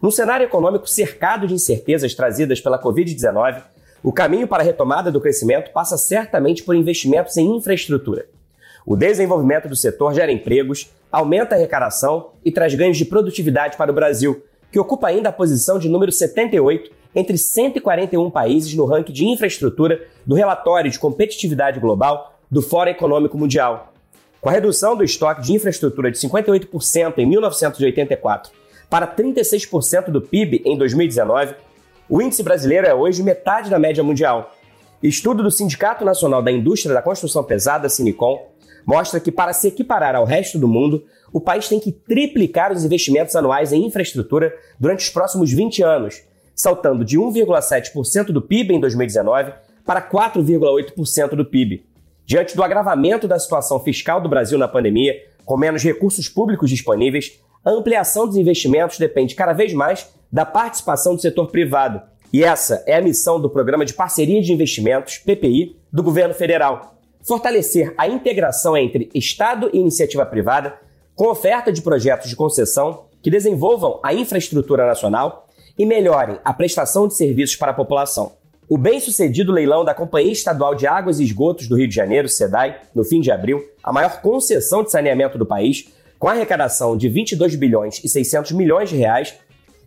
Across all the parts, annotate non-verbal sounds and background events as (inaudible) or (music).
Num cenário econômico cercado de incertezas trazidas pela Covid-19, o caminho para a retomada do crescimento passa certamente por investimentos em infraestrutura. O desenvolvimento do setor gera empregos, aumenta a arrecadação e traz ganhos de produtividade para o Brasil, que ocupa ainda a posição de número 78 entre 141 países no ranking de infraestrutura do relatório de competitividade global do Fórum Econômico Mundial. Com a redução do estoque de infraestrutura de 58% em 1984 para 36% do PIB em 2019, o índice brasileiro é hoje metade da média mundial. Estudo do Sindicato Nacional da Indústria da Construção Pesada, Sinicom, mostra que para se equiparar ao resto do mundo, o país tem que triplicar os investimentos anuais em infraestrutura durante os próximos 20 anos, saltando de 1,7% do PIB em 2019 para 4,8% do PIB. Diante do agravamento da situação fiscal do Brasil na pandemia, com menos recursos públicos disponíveis, a ampliação dos investimentos depende cada vez mais da participação do setor privado. E essa é a missão do Programa de Parceria de Investimentos, PPI, do governo federal. Fortalecer a integração entre Estado e iniciativa privada, com oferta de projetos de concessão que desenvolvam a infraestrutura nacional e melhorem a prestação de serviços para a população. O bem-sucedido leilão da Companhia Estadual de Águas e Esgotos do Rio de Janeiro, SEDAI, no fim de abril, a maior concessão de saneamento do país, com arrecadação de 22 bilhões e 600 milhões de reais,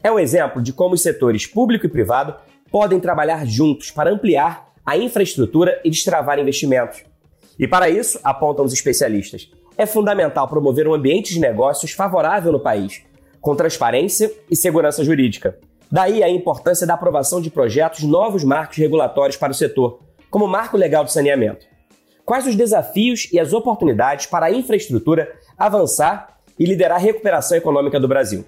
é um exemplo de como os setores público e privado podem trabalhar juntos para ampliar a infraestrutura e destravar investimentos. E para isso, apontam os especialistas, é fundamental promover um ambiente de negócios favorável no país, com transparência e segurança jurídica. Daí a importância da aprovação de projetos novos marcos regulatórios para o setor, como o Marco Legal do Saneamento. Quais os desafios e as oportunidades para a infraestrutura avançar e liderar a recuperação econômica do Brasil.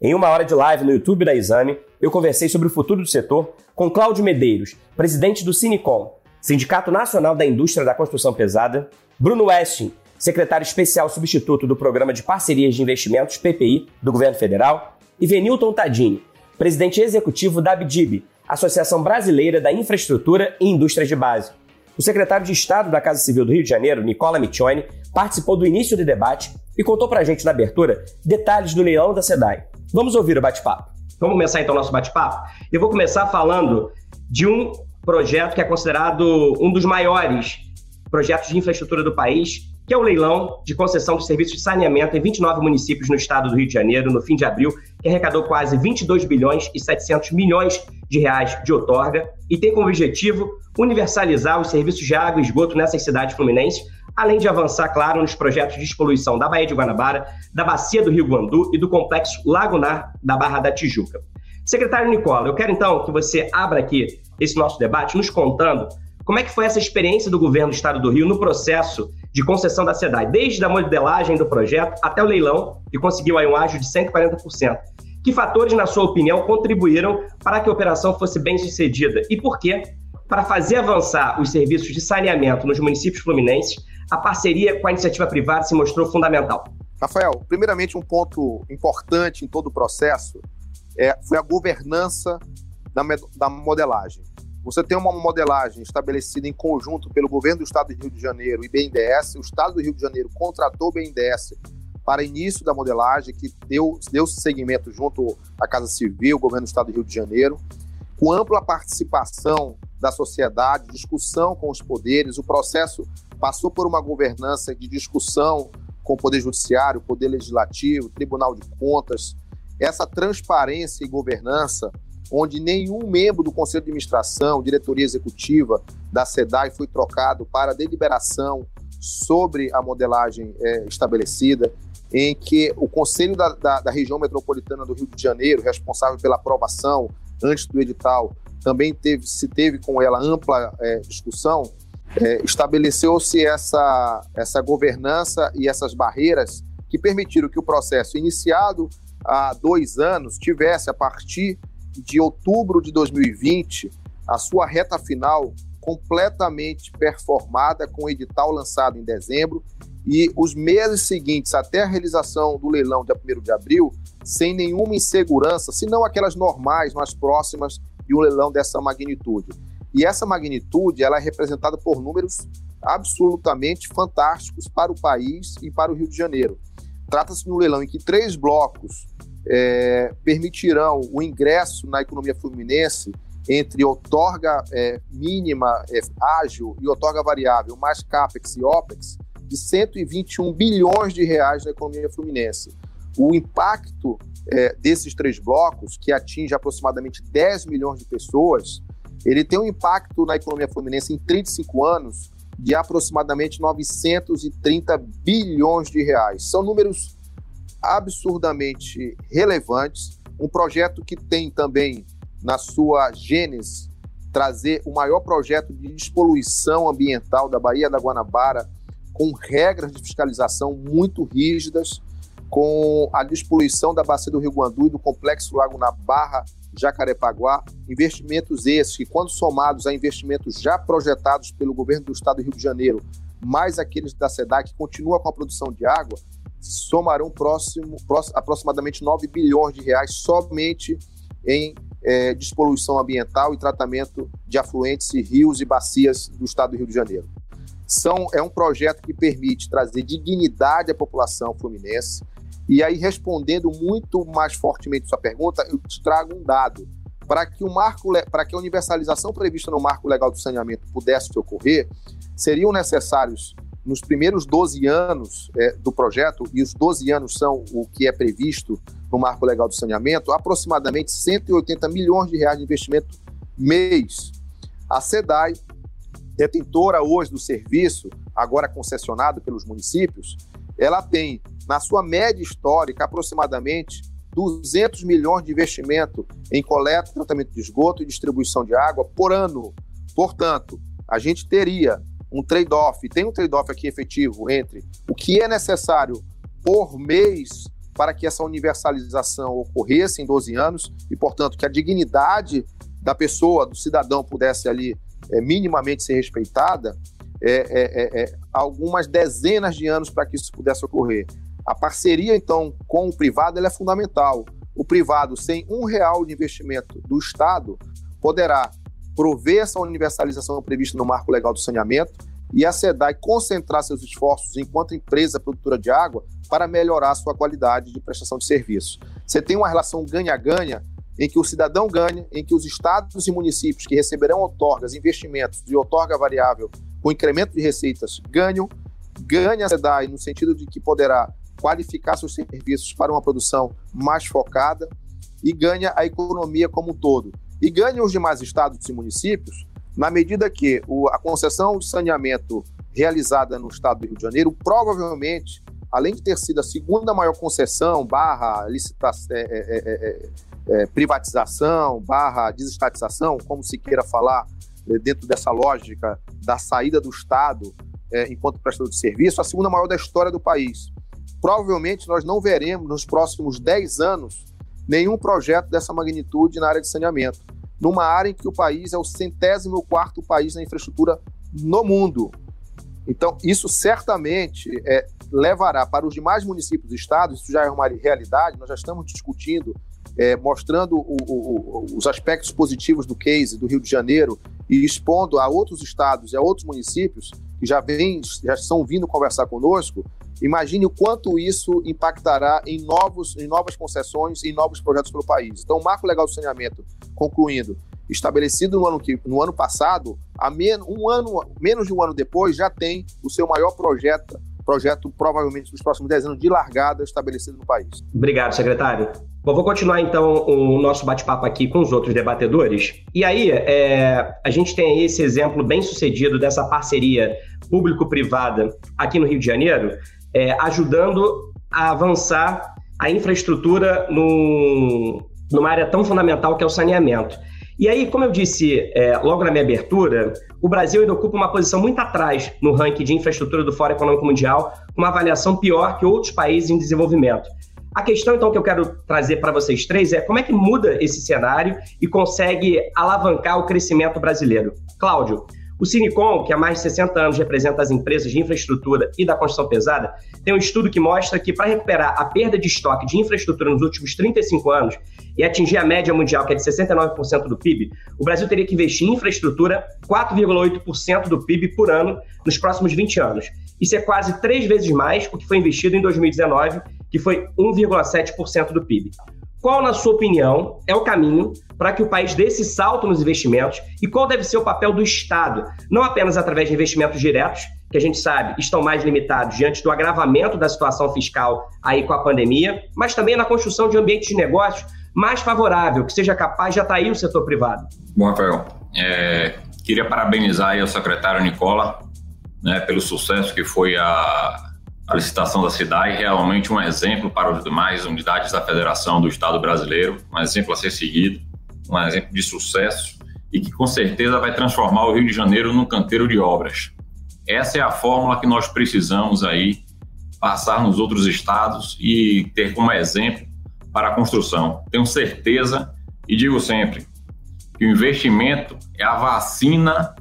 Em uma hora de live no YouTube da Exame, eu conversei sobre o futuro do setor com Cláudio Medeiros, presidente do Sinicom, Sindicato Nacional da Indústria da Construção Pesada, Bruno Westing, secretário especial substituto do Programa de Parcerias de Investimentos, PPI, do Governo Federal, e Venilton Tadini, presidente executivo da ABDIB, Associação Brasileira da Infraestrutura e Indústrias de Base. O secretário de Estado da Casa Civil do Rio de Janeiro, Nicola Michoni, participou do início do debate e contou pra gente na abertura detalhes do leilão da SEDAI. Vamos ouvir o bate-papo. Vamos começar então o nosso bate-papo? Eu vou começar falando de um projeto que é considerado um dos maiores projetos de infraestrutura do país, que é o leilão de concessão de serviços de saneamento em 29 municípios no estado do Rio de Janeiro, no fim de abril, que arrecadou quase 22 bilhões e 700 milhões de reais de outorga e tem como objetivo universalizar os serviços de água e esgoto nessas cidades fluminenses, além de avançar, claro, nos projetos de despoluição da Baía de Guanabara, da Bacia do Rio Guandu e do Complexo Lagunar da Barra da Tijuca. Secretário Nicola, eu quero então que você abra aqui esse nosso debate nos contando como é que foi essa experiência do governo do Estado do Rio no processo de concessão da SEDAI, desde a modelagem do projeto até o leilão, que conseguiu aí um ágio de 140%. Que fatores, na sua opinião, contribuíram para que a operação fosse bem sucedida? E por quê? Para fazer avançar os serviços de saneamento nos municípios fluminenses, a parceria com a iniciativa privada se mostrou fundamental. Rafael, primeiramente, um ponto importante em todo o processo é, foi a governança da, da modelagem. Você tem uma modelagem estabelecida em conjunto pelo governo do Estado do Rio de Janeiro e BNDES. O Estado do Rio de Janeiro contratou o BNDES para início da modelagem, que deu, deu seguimento junto à Casa Civil, governo do Estado do Rio de Janeiro, com ampla participação da sociedade, discussão com os poderes. O processo passou por uma governança de discussão com o Poder Judiciário, Poder Legislativo, Tribunal de Contas. Essa transparência e governança onde nenhum membro do Conselho de Administração, diretoria executiva da SEDAI foi trocado para deliberação sobre a modelagem é, estabelecida, em que o Conselho da, da, da, região metropolitana do Rio de Janeiro, responsável pela aprovação antes do edital, também teve, se teve com ela ampla é, discussão, é, estabeleceu-se essa, essa governança e essas barreiras que permitiram que o processo iniciado há dois anos tivesse, a partir de outubro de 2020, a sua reta final completamente performada com o edital lançado em dezembro e os meses seguintes até a realização do leilão dia 1 de abril sem nenhuma insegurança, senão aquelas normais, mais próximas de um leilão dessa magnitude. E essa magnitude ela é representada por números absolutamente fantásticos para o país e para o Rio de Janeiro. Trata-se de um leilão em que três blocos é, permitirão o ingresso na economia fluminense entre outorga é, mínima é, ágil e outorga variável, mais CAPEX e OPEX, de 121 bilhões de reais na economia fluminense. O impacto é, desses três blocos, que atinge aproximadamente 10 milhões de pessoas, ele tem um impacto na economia fluminense em 35 anos de aproximadamente 930 bilhões de reais. São números absurdamente relevantes. Um projeto que tem também na sua gênese trazer o maior projeto de despoluição ambiental da Baía da Guanabara, com regras de fiscalização muito rígidas, com a despoluição da bacia do Rio Guandu e do complexo Lago na Barra Jacarepaguá, investimentos esses que, quando somados a investimentos já projetados pelo governo do estado do Rio de Janeiro, mais aqueles da SEDAC, que continua com a produção de água, somarão próximo, próximo, aproximadamente 9 bilhões de reais somente em é, despoluição ambiental e tratamento de afluentes e rios e bacias do estado do Rio de Janeiro. São, é um projeto que permite trazer dignidade à população fluminense, e aí, respondendo muito mais fortemente sua pergunta, eu te trago um dado. Para que o marco, para que a universalização prevista no marco legal do saneamento pudesse ocorrer, seriam necessários nos primeiros 12 anos é, do projeto, e os 12 anos são o que é previsto no marco legal do saneamento, aproximadamente 180 milhões de reais de investimento mês. A SEDAI, detentora hoje do serviço, agora concessionado pelos municípios, ela tem na sua média histórica, aproximadamente 200 milhões de investimento em coleta, tratamento de esgoto e distribuição de água por ano. Portanto, a gente teria um trade-off, tem um trade-off aqui efetivo entre o que é necessário por mês para que essa universalização ocorresse em 12 anos e, portanto, que a dignidade da pessoa, do cidadão, pudesse ali é, minimamente ser respeitada, é, é, algumas dezenas de anos para que isso pudesse ocorrer. A parceria, então, com o privado é fundamental. O privado, sem um real de investimento do Estado, poderá prover essa universalização prevista no marco legal do saneamento e a SEDAI concentrar seus esforços enquanto empresa produtora de água para melhorar sua qualidade de prestação de serviço. Você tem uma relação ganha-ganha em que o cidadão ganha, em que os estados e municípios que receberão outorgas, investimentos de outorga variável com incremento de receitas ganham, ganha a SEDAI no sentido de que poderá qualificar seus serviços para uma produção mais focada e ganha a economia como um todo. E ganha os demais estados e municípios na medida que o, a concessão de saneamento realizada no estado do Rio de Janeiro, provavelmente, além de ter sido a segunda maior concessão, barra licitação, é é, é, é, é, privatização, barra desestatização, como se queira falar, é, dentro dessa lógica da saída do Estado enquanto prestador de serviço, a segunda maior da história do país provavelmente nós não veremos nos próximos 10 anos nenhum projeto dessa magnitude na área de saneamento, numa área em que o país é o centésimo quarto país na infraestrutura no mundo. Então, isso certamente é, levará para os demais municípios e estados, isso já é uma realidade, nós já estamos discutindo, é, mostrando o, o, os aspectos positivos do case do Rio de Janeiro e expondo a outros estados e a outros municípios que já, vem, já estão vindo conversar conosco, Imagine o quanto isso impactará em, novos, em novas concessões e em novos projetos pelo país. Então, o Marco Legal do Saneamento, concluindo, estabelecido no ano, que, no ano passado, a men um ano, menos de um ano depois, já tem o seu maior projeto, projeto provavelmente nos próximos 10 anos de largada estabelecido no país. Obrigado, secretário. Bom, vou continuar então o nosso bate-papo aqui com os outros debatedores. E aí, é, a gente tem aí esse exemplo bem sucedido dessa parceria público-privada aqui no Rio de Janeiro, é, ajudando a avançar a infraestrutura no, numa área tão fundamental que é o saneamento. E aí, como eu disse é, logo na minha abertura, o Brasil ainda ocupa uma posição muito atrás no ranking de infraestrutura do Fórum Econômico Mundial, com uma avaliação pior que outros países em desenvolvimento. A questão, então, que eu quero trazer para vocês três é como é que muda esse cenário e consegue alavancar o crescimento brasileiro. Cláudio, o Cinecom, que há mais de 60 anos representa as empresas de infraestrutura e da construção pesada, tem um estudo que mostra que para recuperar a perda de estoque de infraestrutura nos últimos 35 anos e atingir a média mundial, que é de 69% do PIB, o Brasil teria que investir em infraestrutura 4,8% do PIB por ano nos próximos 20 anos. Isso é quase três vezes mais o que foi investido em 2019, que foi 1,7% do PIB. Qual, na sua opinião, é o caminho para que o país dê esse salto nos investimentos e qual deve ser o papel do Estado, não apenas através de investimentos diretos, que a gente sabe estão mais limitados diante do agravamento da situação fiscal aí com a pandemia, mas também na construção de ambientes de negócios mais favorável, que seja capaz de atrair o setor privado. Bom, Rafael, é, queria parabenizar o secretário Nicola né, pelo sucesso que foi a a licitação da cidade é realmente um exemplo para as demais unidades da Federação do Estado brasileiro, um exemplo a ser seguido, um exemplo de sucesso e que com certeza vai transformar o Rio de Janeiro num canteiro de obras. Essa é a fórmula que nós precisamos aí passar nos outros estados e ter como exemplo para a construção. Tenho certeza e digo sempre que o investimento é a vacina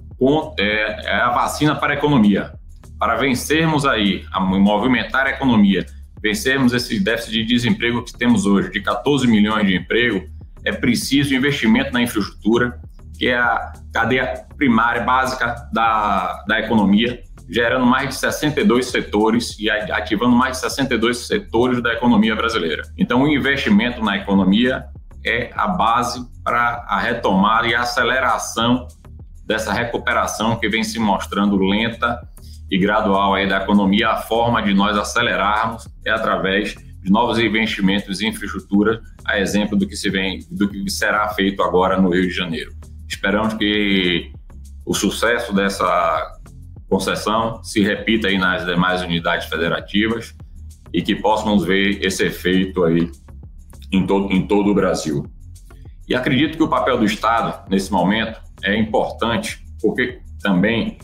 é, é a vacina para a economia para vencermos aí, a movimentar a economia, vencermos esse déficit de desemprego que temos hoje, de 14 milhões de emprego, é preciso investimento na infraestrutura, que é a cadeia primária, básica da, da economia, gerando mais de 62 setores e ativando mais de 62 setores da economia brasileira. Então, o investimento na economia é a base para a retomada e a aceleração dessa recuperação que vem se mostrando lenta e gradual aí da economia, a forma de nós acelerarmos é através de novos investimentos em infraestrutura, a exemplo do que se vem, do que será feito agora no Rio de Janeiro. Esperamos que o sucesso dessa concessão se repita aí nas demais unidades federativas e que possamos ver esse efeito aí em todo, em todo o Brasil. E acredito que o papel do Estado, nesse momento, é importante, porque também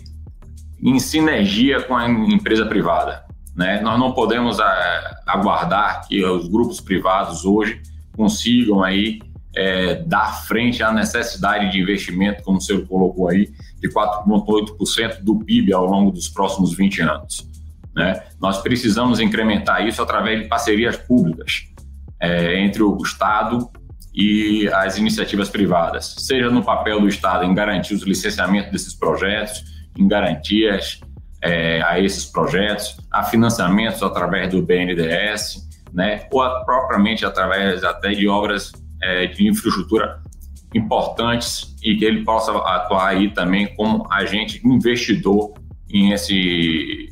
em sinergia com a empresa privada. Né? Nós não podemos a, eh, aguardar que os grupos privados hoje consigam aí é, dar frente à necessidade de investimento, como o senhor colocou aí, de 4,8% do PIB ao longo dos próximos 20 anos. Né? Nós precisamos incrementar isso através de parcerias públicas é, entre o Estado e as iniciativas privadas, seja no papel do Estado em garantir os licenciamentos desses projetos, em garantias é, a esses projetos, a financiamentos através do BNDES, né, ou a, propriamente através até de obras é, de infraestrutura importantes e que ele possa atuar aí também como agente investidor em, esse,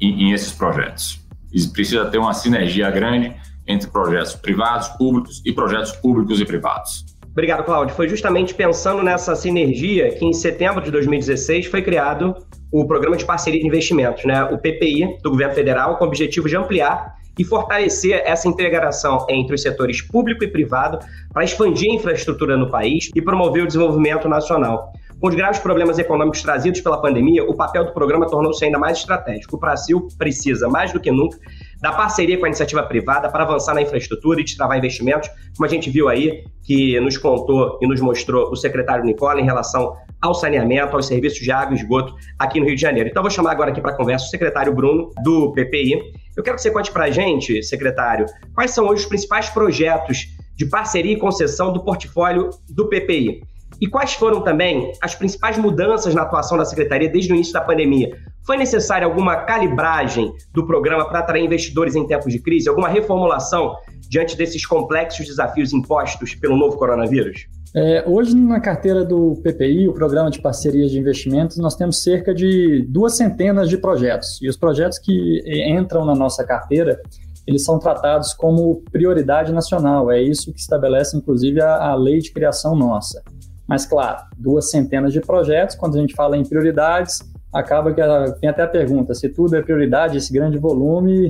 em, em esses projetos. E precisa ter uma sinergia grande entre projetos privados, públicos e projetos públicos e privados. Obrigado, Cláudio. Foi justamente pensando nessa sinergia que em setembro de 2016 foi criado o Programa de Parceria de Investimentos, né? o PPI, do governo federal, com o objetivo de ampliar e fortalecer essa integração entre os setores público e privado para expandir a infraestrutura no país e promover o desenvolvimento nacional. Com os graves problemas econômicos trazidos pela pandemia, o papel do programa tornou-se ainda mais estratégico. O Brasil precisa, mais do que nunca, da parceria com a iniciativa privada para avançar na infraestrutura e destravar investimentos, como a gente viu aí, que nos contou e nos mostrou o secretário Nicola em relação ao saneamento, aos serviços de água e esgoto aqui no Rio de Janeiro. Então, vou chamar agora aqui para conversa o secretário Bruno, do PPI. Eu quero que você conte para a gente, secretário, quais são hoje os principais projetos de parceria e concessão do portfólio do PPI. E quais foram também as principais mudanças na atuação da secretaria desde o início da pandemia? Foi necessária alguma calibragem do programa para atrair investidores em tempos de crise? Alguma reformulação diante desses complexos desafios impostos pelo novo coronavírus? É, hoje, na carteira do PPI, o Programa de Parcerias de Investimentos, nós temos cerca de duas centenas de projetos. E os projetos que entram na nossa carteira, eles são tratados como prioridade nacional. É isso que estabelece, inclusive, a, a lei de criação nossa. Mas, claro, duas centenas de projetos, quando a gente fala em prioridades, acaba que tem até a pergunta, se tudo é prioridade, esse grande volume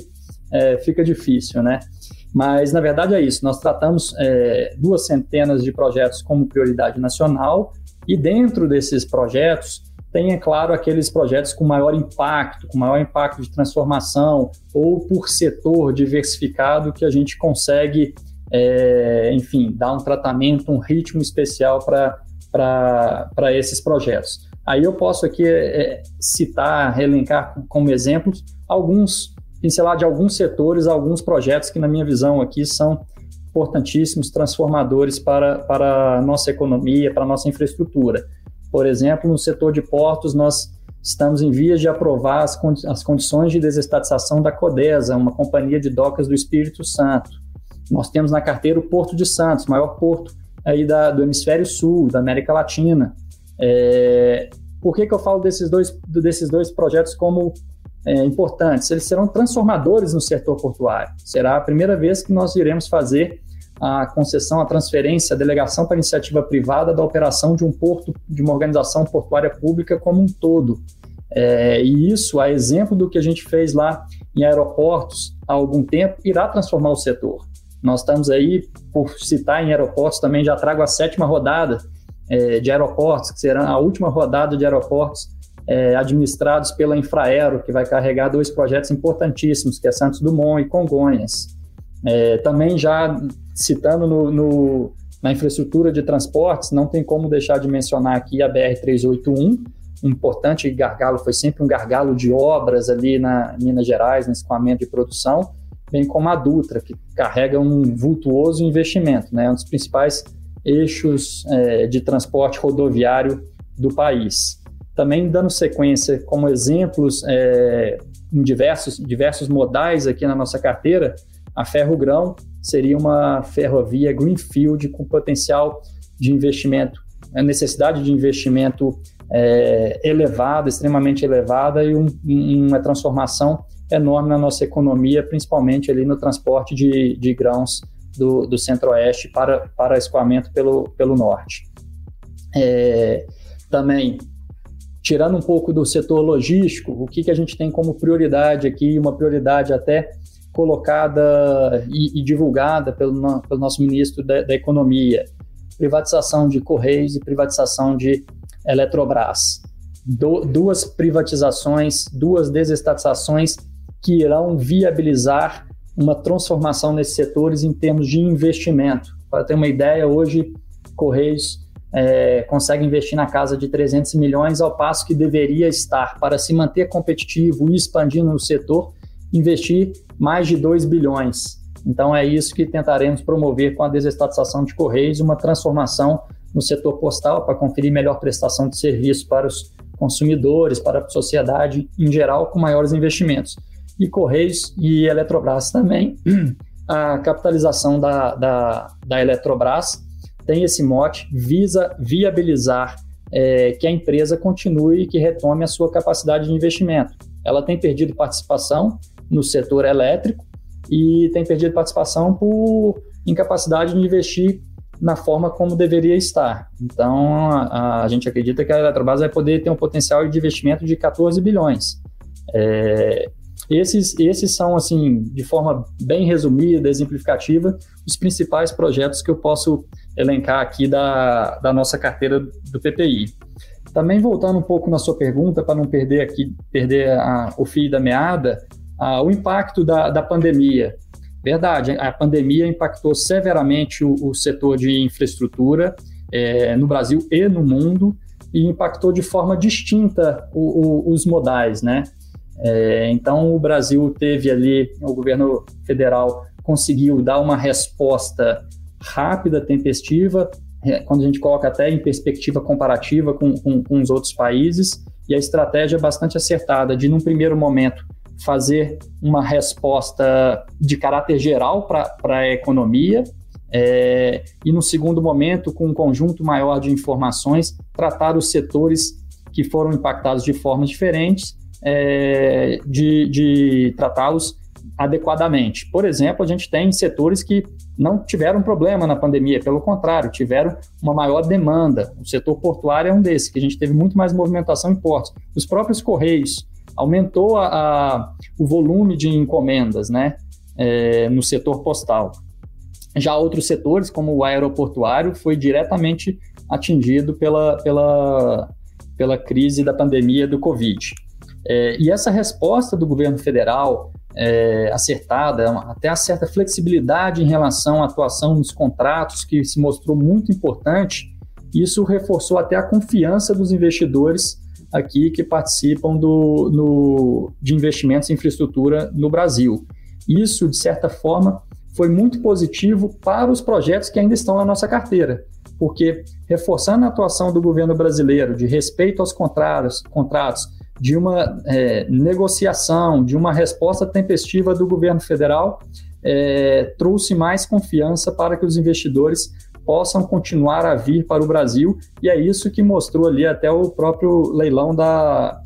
é, fica difícil, né? Mas, na verdade, é isso. Nós tratamos é, duas centenas de projetos como prioridade nacional e dentro desses projetos tem, é claro, aqueles projetos com maior impacto, com maior impacto de transformação, ou por setor diversificado que a gente consegue, é, enfim, dar um tratamento, um ritmo especial para esses projetos. Aí eu posso aqui é, citar, relencar como exemplos alguns, pincelar de alguns setores, alguns projetos que, na minha visão aqui, são importantíssimos, transformadores para, para a nossa economia, para a nossa infraestrutura. Por exemplo, no setor de portos, nós estamos em vias de aprovar as, as condições de desestatização da Codesa, uma companhia de docas do Espírito Santo. Nós temos na carteira o Porto de Santos, maior porto aí da, do hemisfério sul, da América Latina. É, por que, que eu falo desses dois, desses dois projetos como é, importantes? Eles serão transformadores no setor portuário. Será a primeira vez que nós iremos fazer a concessão, a transferência, a delegação para iniciativa privada da operação de um porto, de uma organização portuária pública como um todo. É, e isso, a exemplo do que a gente fez lá em aeroportos há algum tempo, irá transformar o setor. Nós estamos aí, por citar em aeroportos, também já trago a sétima rodada é, de aeroportos, que será a última rodada de aeroportos é, administrados pela Infraero, que vai carregar dois projetos importantíssimos, que é Santos Dumont e Congonhas. É, também já citando no, no, na infraestrutura de transportes, não tem como deixar de mencionar aqui a BR-381, um importante gargalo, foi sempre um gargalo de obras ali na Minas Gerais, no escoamento de produção, bem como a Dutra, que carrega um vultuoso investimento, né, um dos principais eixos é, de transporte rodoviário do país. Também dando sequência como exemplos é, em diversos, diversos modais aqui na nossa carteira, a Ferro Grão seria uma ferrovia greenfield com potencial de investimento, a necessidade de investimento é, elevada, extremamente elevada e um, uma transformação enorme na nossa economia, principalmente ali no transporte de, de grãos do, do centro-oeste para, para escoamento pelo, pelo norte. É, também, tirando um pouco do setor logístico, o que, que a gente tem como prioridade aqui, uma prioridade até colocada e, e divulgada pelo, pelo, nosso ministro da, da, Economia. Privatização de Correios e privatização de Eletrobras. Do, duas privatizações, duas desestatizações que irão viabilizar uma transformação nesses setores em termos de investimento. Para ter uma ideia, hoje Correios é, consegue investir na casa de 300 milhões, ao passo que deveria estar, para se manter competitivo e expandindo no setor, investir mais de 2 bilhões. Então é isso que tentaremos promover com a desestatização de Correios, uma transformação no setor postal para conferir melhor prestação de serviço para os consumidores, para a sociedade em geral, com maiores investimentos. E Correios e Eletrobras também. (clears throat) A capitalização da, da, da Eletrobras tem esse mote, visa viabilizar é, que a empresa continue e que retome a sua capacidade de investimento. Ela tem perdido participação, no setor elétrico e tem perdido participação por incapacidade de investir na forma como deveria estar. Então, a, a gente acredita que a Eletrobras vai poder ter um potencial de investimento de 14 bilhões. É, esses, esses são, assim, de forma bem resumida, exemplificativa, os principais projetos que eu posso elencar aqui da, da nossa carteira do PPI. Também voltando um pouco na sua pergunta, para não perder aqui, perder a, o fio da meada, ah, o impacto da, da pandemia. Verdade, a pandemia impactou severamente o, o setor de infraestrutura é, no Brasil e no mundo e impactou de forma distinta o, o, os modais, né? É, então, o Brasil teve ali, o governo federal conseguiu dar uma resposta rápida, tempestiva, é, quando a gente coloca até em perspectiva comparativa com, com, com os outros países, e a estratégia é bastante acertada de, num primeiro momento, fazer uma resposta de caráter geral para a economia é, e, no segundo momento, com um conjunto maior de informações, tratar os setores que foram impactados de formas diferentes, é, de, de tratá-los adequadamente. Por exemplo, a gente tem setores que não tiveram problema na pandemia, pelo contrário, tiveram uma maior demanda. O setor portuário é um desses, que a gente teve muito mais movimentação em portos. Os próprios correios, aumentou a, a, o volume de encomendas né, é, no setor postal. Já outros setores, como o aeroportuário, foi diretamente atingido pela, pela, pela crise da pandemia do Covid. É, e essa resposta do governo federal, é, acertada, até a certa flexibilidade em relação à atuação nos contratos, que se mostrou muito importante, isso reforçou até a confiança dos investidores aqui que participam do, no, de investimentos em infraestrutura no Brasil. Isso, de certa forma, foi muito positivo para os projetos que ainda estão na nossa carteira, porque reforçando a atuação do governo brasileiro de respeito aos contratos, contratos de uma é, negociação, de uma resposta tempestiva do governo federal, é, trouxe mais confiança para que os investidores possam continuar a vir para o Brasil, e é isso que mostrou ali até o próprio leilão da,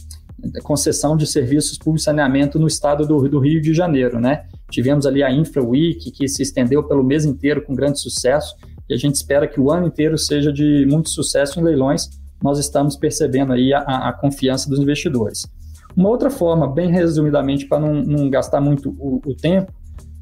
concessão de serviços públicos de saneamento no estado do, do, Rio de Janeiro, né? Tivemos ali a Infra Week, que se estendeu pelo mês inteiro com grande sucesso, e a gente espera que o ano inteiro seja de muito sucesso em leilões, nós estamos percebendo aí a, a confiança dos investidores. Uma outra forma, bem resumidamente, para não, não, gastar muito o, o tempo,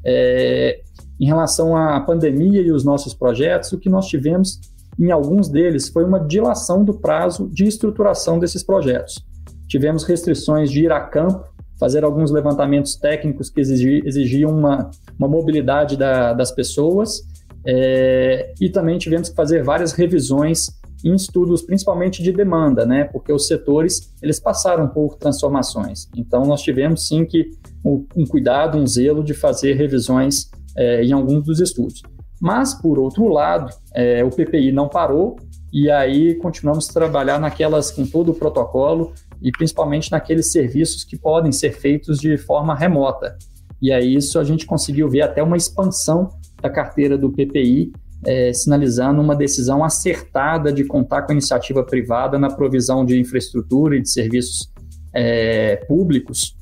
é, em relação à pandemia e os nossos projetos, o que nós tivemos em alguns deles foi uma dilação do prazo de estruturação desses projetos. Tivemos restrições de ir a campo, fazer alguns levantamentos técnicos que exigiam uma, uma mobilidade da, das pessoas, é, e também tivemos que fazer várias revisões em estudos principalmente de demanda, né? Porque os setores eles passaram por transformações. Então nós tivemos sim que um, cuidado, um zelo de fazer revisões é, em alguns dos estudos. Mas por outro lado, é, o PPI não parou e aí continuamos a trabalhar naquelas com todo o protocolo e principalmente naqueles serviços que podem ser feitos de forma remota. E aí isso a gente conseguiu ver até uma expansão da carteira do PPI é, sinalizando uma decisão acertada de contar com a iniciativa privada na provisão de infraestrutura e de serviços é, públicos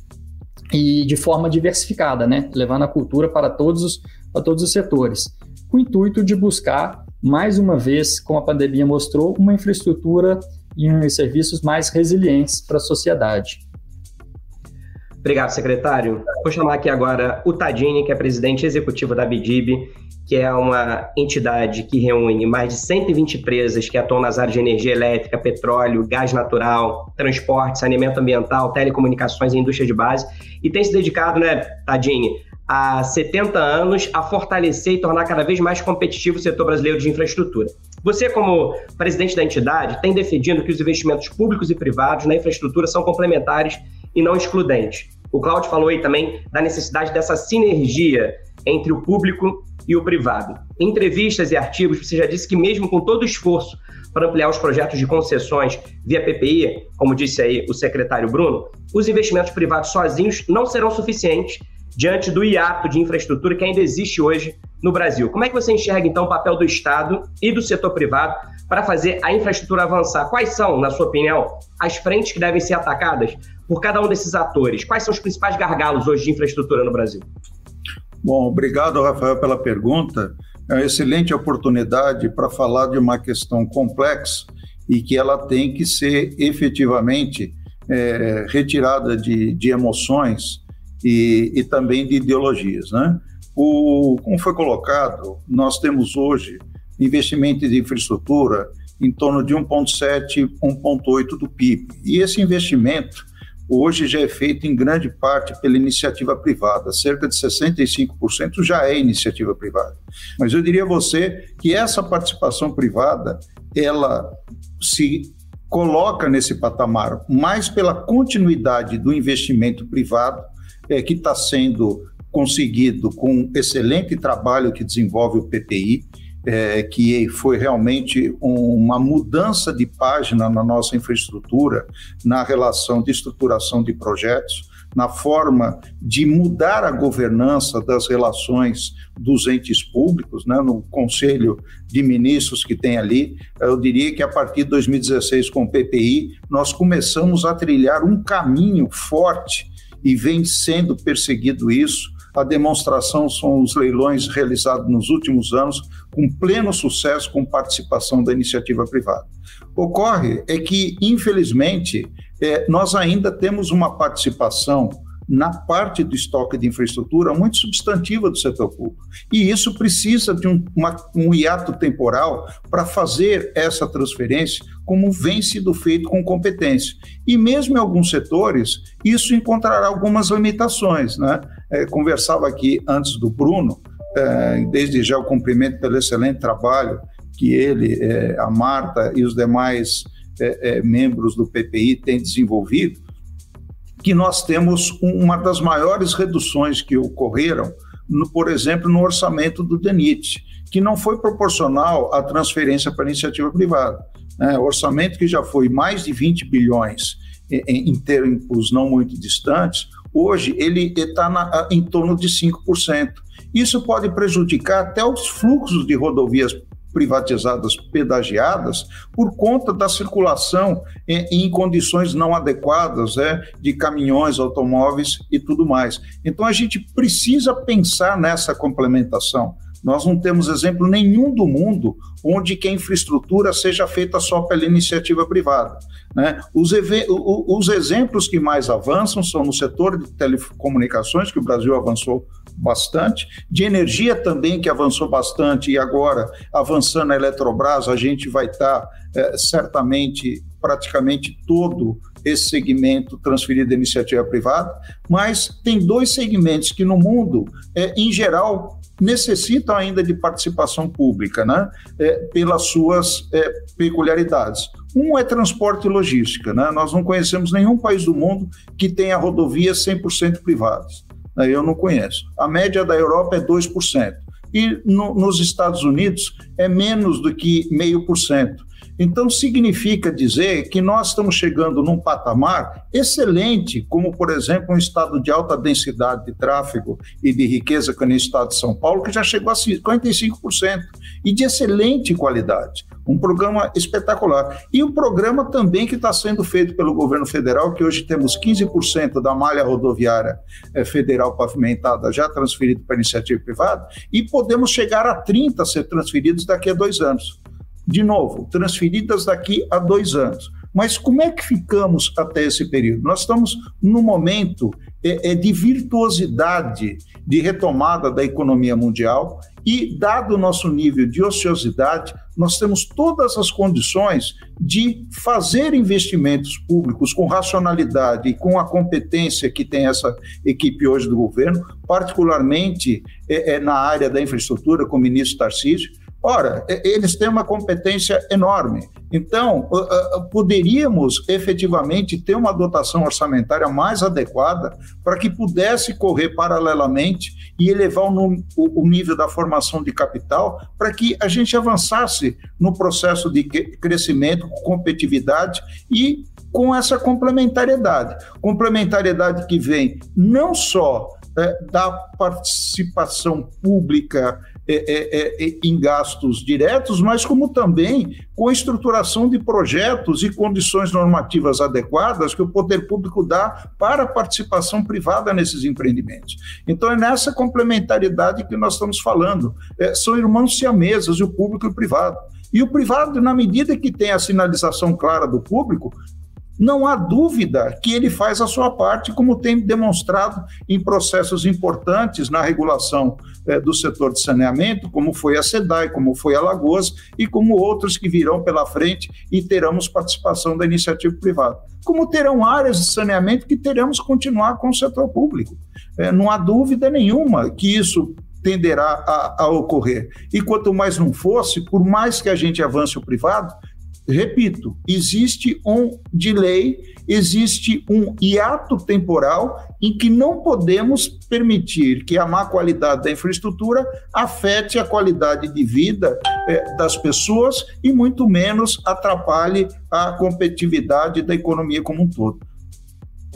e de forma diversificada, né? levando a cultura para todos os, para todos os setores, com o intuito de buscar, mais uma vez, como a pandemia mostrou, uma infraestrutura e serviços mais resilientes para a sociedade. Obrigado, secretário. Vou chamar aqui agora o Tadini, que é presidente executivo da BIDIB que é uma entidade que reúne mais de 120 empresas que atuam nas áreas de energia elétrica, petróleo, gás natural, transporte, saneamento ambiental, telecomunicações e indústria de base, e tem se dedicado, né, Tadinho, há 70 anos a fortalecer e tornar cada vez mais competitivo o setor brasileiro de infraestrutura. Você, como presidente da entidade, tem defendido que os investimentos públicos e privados na infraestrutura são complementares e não excludentes. O Claudio falou aí também da necessidade dessa sinergia entre o público e o privado. Em entrevistas e artigos, você já disse que mesmo com todo o esforço para ampliar os projetos de concessões via PPI, como disse aí o secretário Bruno, os investimentos privados sozinhos não serão suficientes diante do hiato de infraestrutura que ainda existe hoje no Brasil. Como é que você enxerga, então, o papel do Estado e do setor privado para fazer a infraestrutura avançar? Quais são, na sua opinião, as frentes que devem ser atacadas por cada um desses atores? Quais são os principais gargalos hoje de infraestrutura no Brasil? Bom, obrigado, Rafael, pela pergunta. É uma excelente oportunidade para falar de uma questão complexa e que ela tem que ser efetivamente é, retirada de, de emoções e, e, também de ideologias. Né? O, como foi colocado, nós temos hoje investimento de infraestrutura em torno de 1,7, 1,8 do PIB. E esse investimento hoje já é feito em grande parte pela iniciativa privada, cerca de 65% já é iniciativa privada. Mas eu diria a você que essa participação privada, ela se coloca nesse patamar mais pela continuidade do investimento privado, é, que está sendo conseguido com excelente trabalho que desenvolve o PPI, é, que foi realmente uma mudança de página na nossa infraestrutura, na relação de estruturação de projetos, na forma de mudar a governança das relações dos entes públicos, né, no Conselho de Ministros que tem ali. Eu diria que a partir de 2016, com o PPI, nós começamos a trilhar um caminho forte e vem sendo perseguido isso a demonstração são os leilões realizados nos últimos anos, com pleno sucesso com participação da iniciativa privada. Ocorre é que, infelizmente, é, nós ainda temos uma participação na parte do estoque de infraestrutura muito substantiva do setor público. E isso precisa de um, uma, um hiato temporal para fazer essa transferência, como vem sido feito com competência. E mesmo em alguns setores, isso encontrará algumas limitações. Né? É, conversava aqui antes do Bruno, é, desde já o cumprimento pelo excelente trabalho que ele, é, a Marta e os demais é, é, membros do PPI têm desenvolvido, que nós temos uma das maiores reduções que ocorreram, no, por exemplo, no orçamento do DENIT, que não foi proporcional à transferência para iniciativa privada. Né? Orçamento que já foi mais de 20 bilhões em, em tempos não muito distantes, hoje ele está em torno de 5%. Isso pode prejudicar até os fluxos de rodovias privatizadas pedagiadas por conta da circulação em, em condições não adequadas é, de caminhões, automóveis e tudo mais. Então a gente precisa pensar nessa complementação. Nós não temos exemplo nenhum do mundo onde que a infraestrutura seja feita só pela iniciativa privada. Né? Os, os exemplos que mais avançam são no setor de telecomunicações, que o Brasil avançou bastante, de energia também, que avançou bastante, e agora, avançando a Eletrobras, a gente vai estar tá, é, certamente, praticamente todo esse segmento transferido da iniciativa privada, mas tem dois segmentos que no mundo, é, em geral, necessitam ainda de participação pública, né, é, pelas suas é, peculiaridades. Um é transporte e logística, né? Nós não conhecemos nenhum país do mundo que tenha rodovias 100% privadas eu não conheço. A média da Europa é 2%. E no, nos Estados Unidos é menos do que meio por cento. Então, significa dizer que nós estamos chegando num patamar excelente, como, por exemplo, um estado de alta densidade de tráfego e de riqueza, como é o estado de São Paulo, que já chegou a 55%, e de excelente qualidade. Um programa espetacular. E um programa também que está sendo feito pelo governo federal, que hoje temos 15% da malha rodoviária eh, federal pavimentada já transferido para iniciativa privada, e podemos chegar a 30% a ser transferidos daqui a dois anos. De novo, transferidas daqui a dois anos. Mas como é que ficamos até esse período? Nós estamos no momento é, é, de virtuosidade de retomada da economia mundial e, dado o nosso nível de ociosidade, nós temos todas as condições de fazer investimentos públicos com racionalidade e com a competência que tem essa equipe hoje do governo, particularmente é, é na área da infraestrutura, com o ministro Tarcísio. Ora, eles têm uma competência enorme. Então, poderíamos efetivamente ter uma dotação orçamentária mais adequada para que pudesse correr paralelamente e elevar o, nível da formação de capital para que a gente avançasse no processo de crescimento, competitividade e com essa complementariedade. Complementariedade que vem não só é, da participação pública é, é, é, em gastos diretos, mas como também com a estruturação de projetos e condições normativas adequadas que o poder público dá para a participação privada nesses empreendimentos. Então, é nessa complementaridade que nós estamos falando. É, são irmãos siamesas, o público e o privado. E o privado, na medida que tem a sinalização clara do público, não há dúvida que ele faz a sua parte, como tem demonstrado em processos importantes na regulação é, do setor de saneamento, como foi a SEDAI, como foi a Lagoas e como outros que virão pela frente e teremos participação da iniciativa privada. Como terão áreas de saneamento que teremos que continuar com o setor público. É, não há dúvida nenhuma que isso tenderá a, a ocorrer. E quanto mais não fosse, por mais que a gente avance o privado, repito, existe um delay, existe um hiato temporal em que não podemos permitir que a má qualidade da infraestrutura afete a qualidade de vida é, das pessoas e muito menos atrapalhe a competitividade da economia como um todo.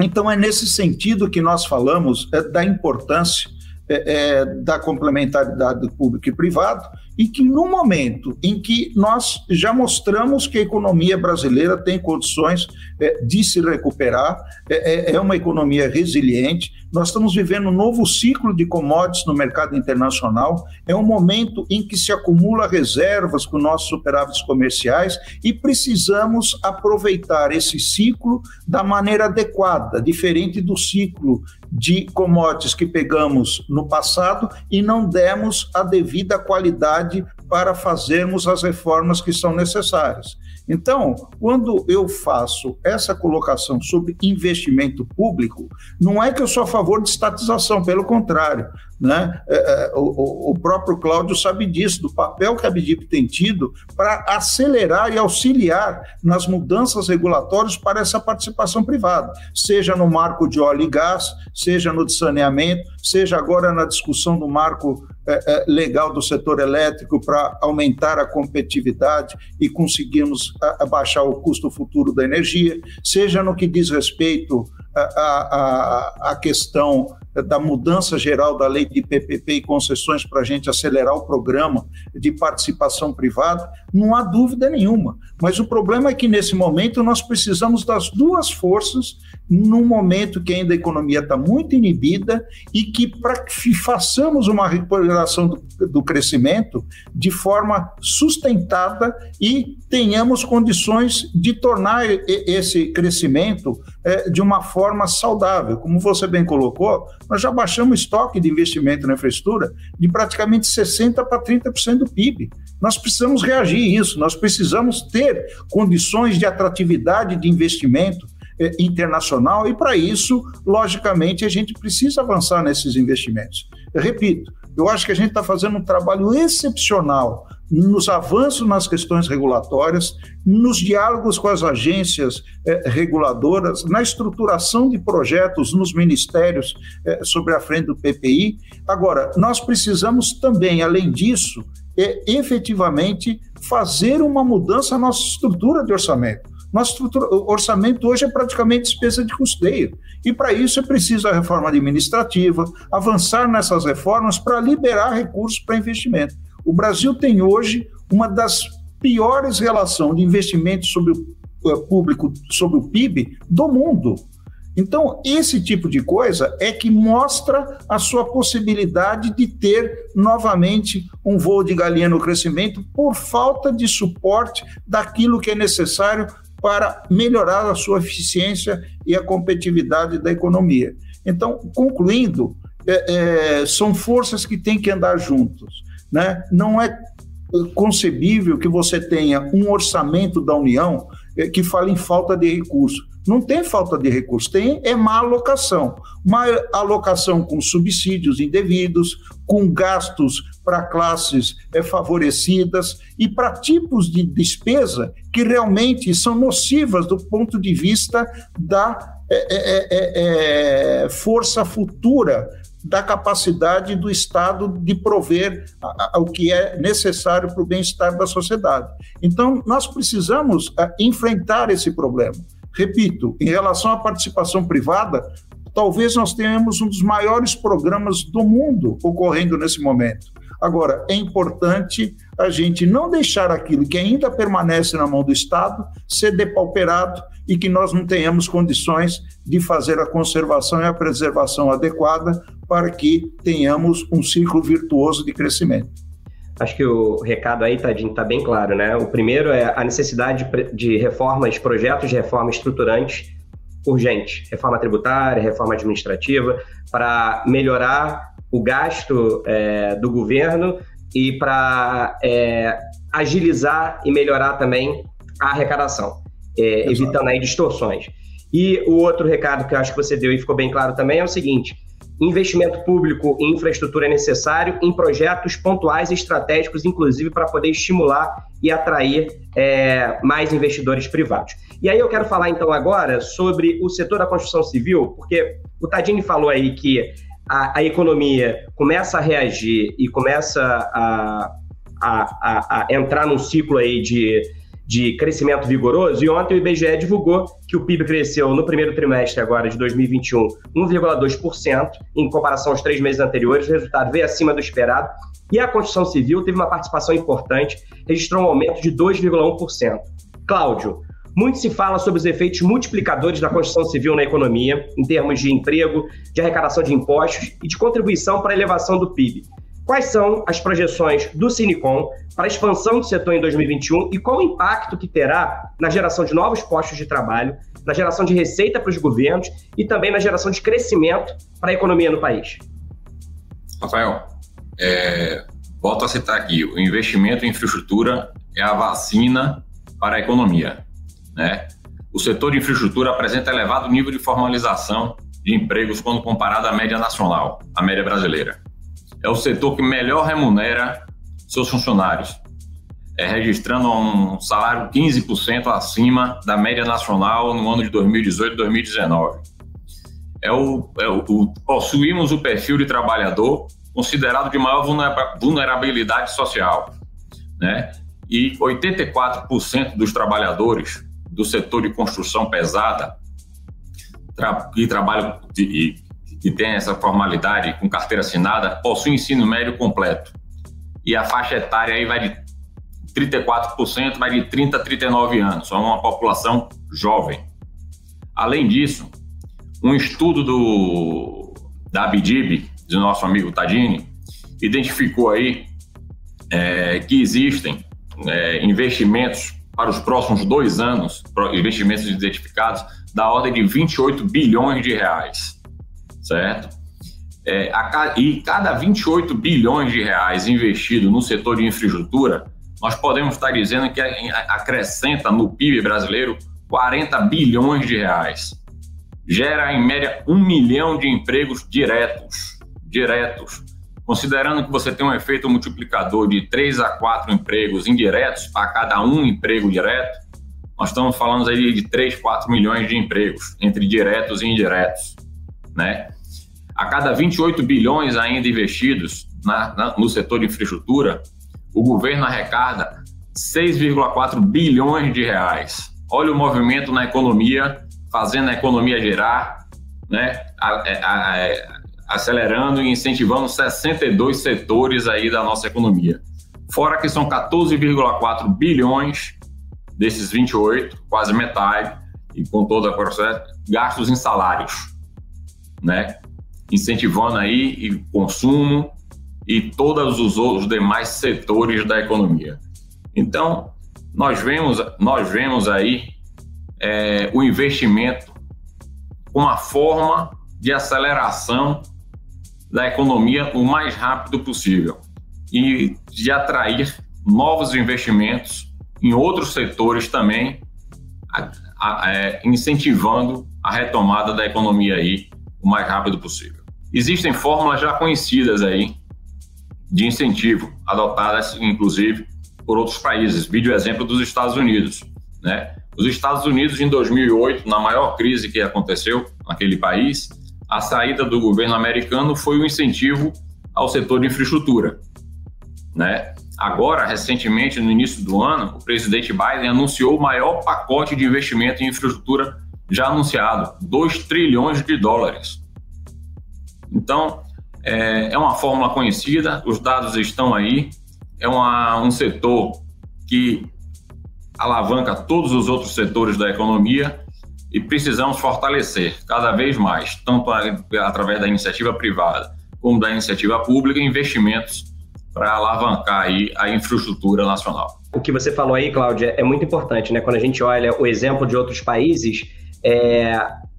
Então é nesse sentido que nós falamos é, da importância é, da complementaridade do público e privado e que no momento em que nós já mostramos que a economia brasileira tem condições é, de se recuperar, é, é, é uma economia resiliente, nós estamos vivendo um novo ciclo de commodities no mercado internacional, é um momento em que se acumula reservas com nossos superávites comerciais e precisamos aproveitar esse ciclo da maneira adequada, diferente do ciclo de commodities que pegamos no passado e não demos a devida qualidade para fazermos as reformas que são necessárias. Então, quando eu faço essa colocação sobre investimento público, não é que eu sou a favor de estatização, pelo contrário. Né? É, é, o, o, próprio Cláudio sabe disso, do papel que a BDIP tem tido para acelerar e auxiliar nas mudanças regulatórias para essa participação privada, seja no marco de óleo e gás, seja no de saneamento, seja agora na discussão do marco é, legal do setor elétrico para aumentar a competitividade e conseguirmos abaixar o custo futuro da energia, seja no que diz respeito à questão da mudança geral da lei de PPP e concessões para a gente acelerar o programa de participação privada, não há dúvida nenhuma. Mas o problema é que, nesse momento, nós precisamos das duas forças, num momento que ainda a economia está muito inibida e que, para que façamos uma recuperação do, do crescimento de forma sustentada e tenhamos condições de tornar esse crescimento é, de uma forma saudável. Como você bem colocou, nós já baixamos estoque de investimento na infraestrutura de praticamente 60% para 30% do PIB. Nós precisamos reagir a isso, nós precisamos ter condições de atratividade de investimento é, internacional e, para isso, logicamente, a gente precisa avançar nesses investimentos. Eu repito, eu acho que a gente está fazendo um trabalho excepcional nos avanços nas questões regulatórias, nos diálogos com as agências eh, reguladoras, na estruturação de projetos nos ministérios eh, sobre a frente do PPI. Agora, nós precisamos também, além disso, eh, efetivamente fazer uma mudança na nossa estrutura de orçamento. Nosso orçamento hoje é praticamente despesa de custeio. E para isso é preciso a reforma administrativa, avançar nessas reformas para liberar recursos para investimento. O Brasil tem hoje uma das piores relações de investimento sobre o eh, público sobre o PIB do mundo. Então, esse tipo de coisa é que mostra a sua possibilidade de ter novamente um voo de galinha no crescimento por falta de suporte daquilo que é necessário para melhorar a sua eficiência e a competitividade da economia. Então, concluindo, é, é, são forças que têm que andar juntos. Né? Não é concebível que você tenha um orçamento da União é, que fale em falta de recursos. Não tem falta de recursos, tem é má alocação. Má alocação com subsídios indevidos, com gastos para classes é, favorecidas e para tipos de despesa que realmente são nocivas do ponto de vista da é, é força futura da capacidade do Estado de prover o que é necessário para o bem-estar da sociedade. Então, nós precisamos a, enfrentar esse problema. Repito, em relação à participação privada, talvez nós tenhamos um dos maiores programas do mundo ocorrendo nesse momento. Agora, é importante a gente não deixar aquilo que ainda permanece na mão do Estado ser depauperado e que nós não tenhamos condições de fazer a conservação e a preservação adequada para que tenhamos um ciclo virtuoso de crescimento. Acho que o recado aí, Tadinho, está bem claro, né? O primeiro é a necessidade de reformas, projetos de reforma estruturantes urgentes. Reforma tributária, reforma administrativa, para melhorar o gasto é, do governo e para é, agilizar e melhorar também a arrecadação, é, evitando aí distorções. E o outro recado que eu acho que você deu e ficou bem claro também é o seguinte: investimento público em infraestrutura é necessário em projetos pontuais e estratégicos, inclusive para poder estimular e atrair é, mais investidores privados. E aí eu quero falar então agora sobre o setor da construção civil, porque o Tadini falou aí que a, a economia começa a reagir e começa a, a, a, entrar num ciclo aí de de crescimento vigoroso. E ontem o IBGE divulgou que o PIB cresceu no primeiro trimestre agora de 2021 1,2%, em comparação aos três meses anteriores. O resultado veio acima do esperado. E a construção civil teve uma participação importante, registrou um aumento de 2,1%. Cláudio, muito se fala sobre os efeitos multiplicadores da construção civil na economia, em termos de emprego, de arrecadação de impostos e de contribuição para a elevação do PIB. Quais são as projeções do Sinicom para a expansão do setor em 2021 e qual o impacto que terá na geração de novos postos de trabalho na geração de receita para os governos e também na geração de crescimento para a economia no país. Rafael, é, volto a citar aqui: o investimento em infraestrutura é a vacina para a economia. Né? O setor de infraestrutura apresenta elevado nível de formalização de empregos quando comparado à média nacional, à média brasileira. É o setor que melhor remunera seus funcionários, é, registrando um salário 15% acima da média nacional no ano de 2018 e 2019. É o, é o, o, possuímos o perfil de trabalhador considerado de maior vulnerabilidade social, né? E 84% dos trabalhadores do setor de construção pesada tra que trabalham e que tem essa formalidade com carteira assinada possuem ensino médio completo. E a faixa etária aí vai de 34%, vai de 30 a 39 anos, é uma população jovem. Além disso, um estudo do da Abdib, do nosso amigo Tadini, identificou aí é, que existem é, investimentos para os próximos dois anos, investimentos identificados, da ordem de 28 bilhões de reais, certo? É, a, e cada 28 bilhões de reais investido no setor de infraestrutura, nós podemos estar dizendo que acrescenta no PIB brasileiro 40 bilhões de reais. Gera, em média, um milhão de empregos diretos. Diretos. Considerando que você tem um efeito multiplicador de 3 a 4 empregos indiretos para cada um emprego direto, nós estamos falando aí de 3, 4 milhões de empregos, entre diretos e indiretos. Né? A cada 28 bilhões ainda investidos na, na, no setor de infraestrutura, o governo arrecada 6,4 bilhões de reais. Olha o movimento na economia, fazendo a economia gerar, né? A, a, a, acelerando e incentivando 62 setores aí da nossa economia. Fora que são 14,4 bilhões desses 28, quase metade, e com todo o processo, gastos em salários, né? Incentivando aí o consumo e todos os outros demais setores da economia. Então, nós vemos, nós vemos aí é, o investimento como uma forma de aceleração da economia o mais rápido possível e de atrair novos investimentos em outros setores também, a, a, é, incentivando a retomada da economia aí o mais rápido possível. Existem fórmulas já conhecidas aí de incentivo, adotadas inclusive por outros países. Vídeo exemplo dos Estados Unidos, né? Os Estados Unidos em 2008, na maior crise que aconteceu naquele país, a saída do governo americano foi o um incentivo ao setor de infraestrutura, né? Agora, recentemente, no início do ano, o presidente Biden anunciou o maior pacote de investimento em infraestrutura já anunciado, 2 trilhões de dólares. Então, é, é uma fórmula conhecida, os dados estão aí, é uma, um setor que alavanca todos os outros setores da economia e precisamos fortalecer cada vez mais, tanto através da iniciativa privada como da iniciativa pública, investimentos para alavancar aí a infraestrutura nacional. O que você falou aí, Cláudia, é muito importante, né? Quando a gente olha o exemplo de outros países, é,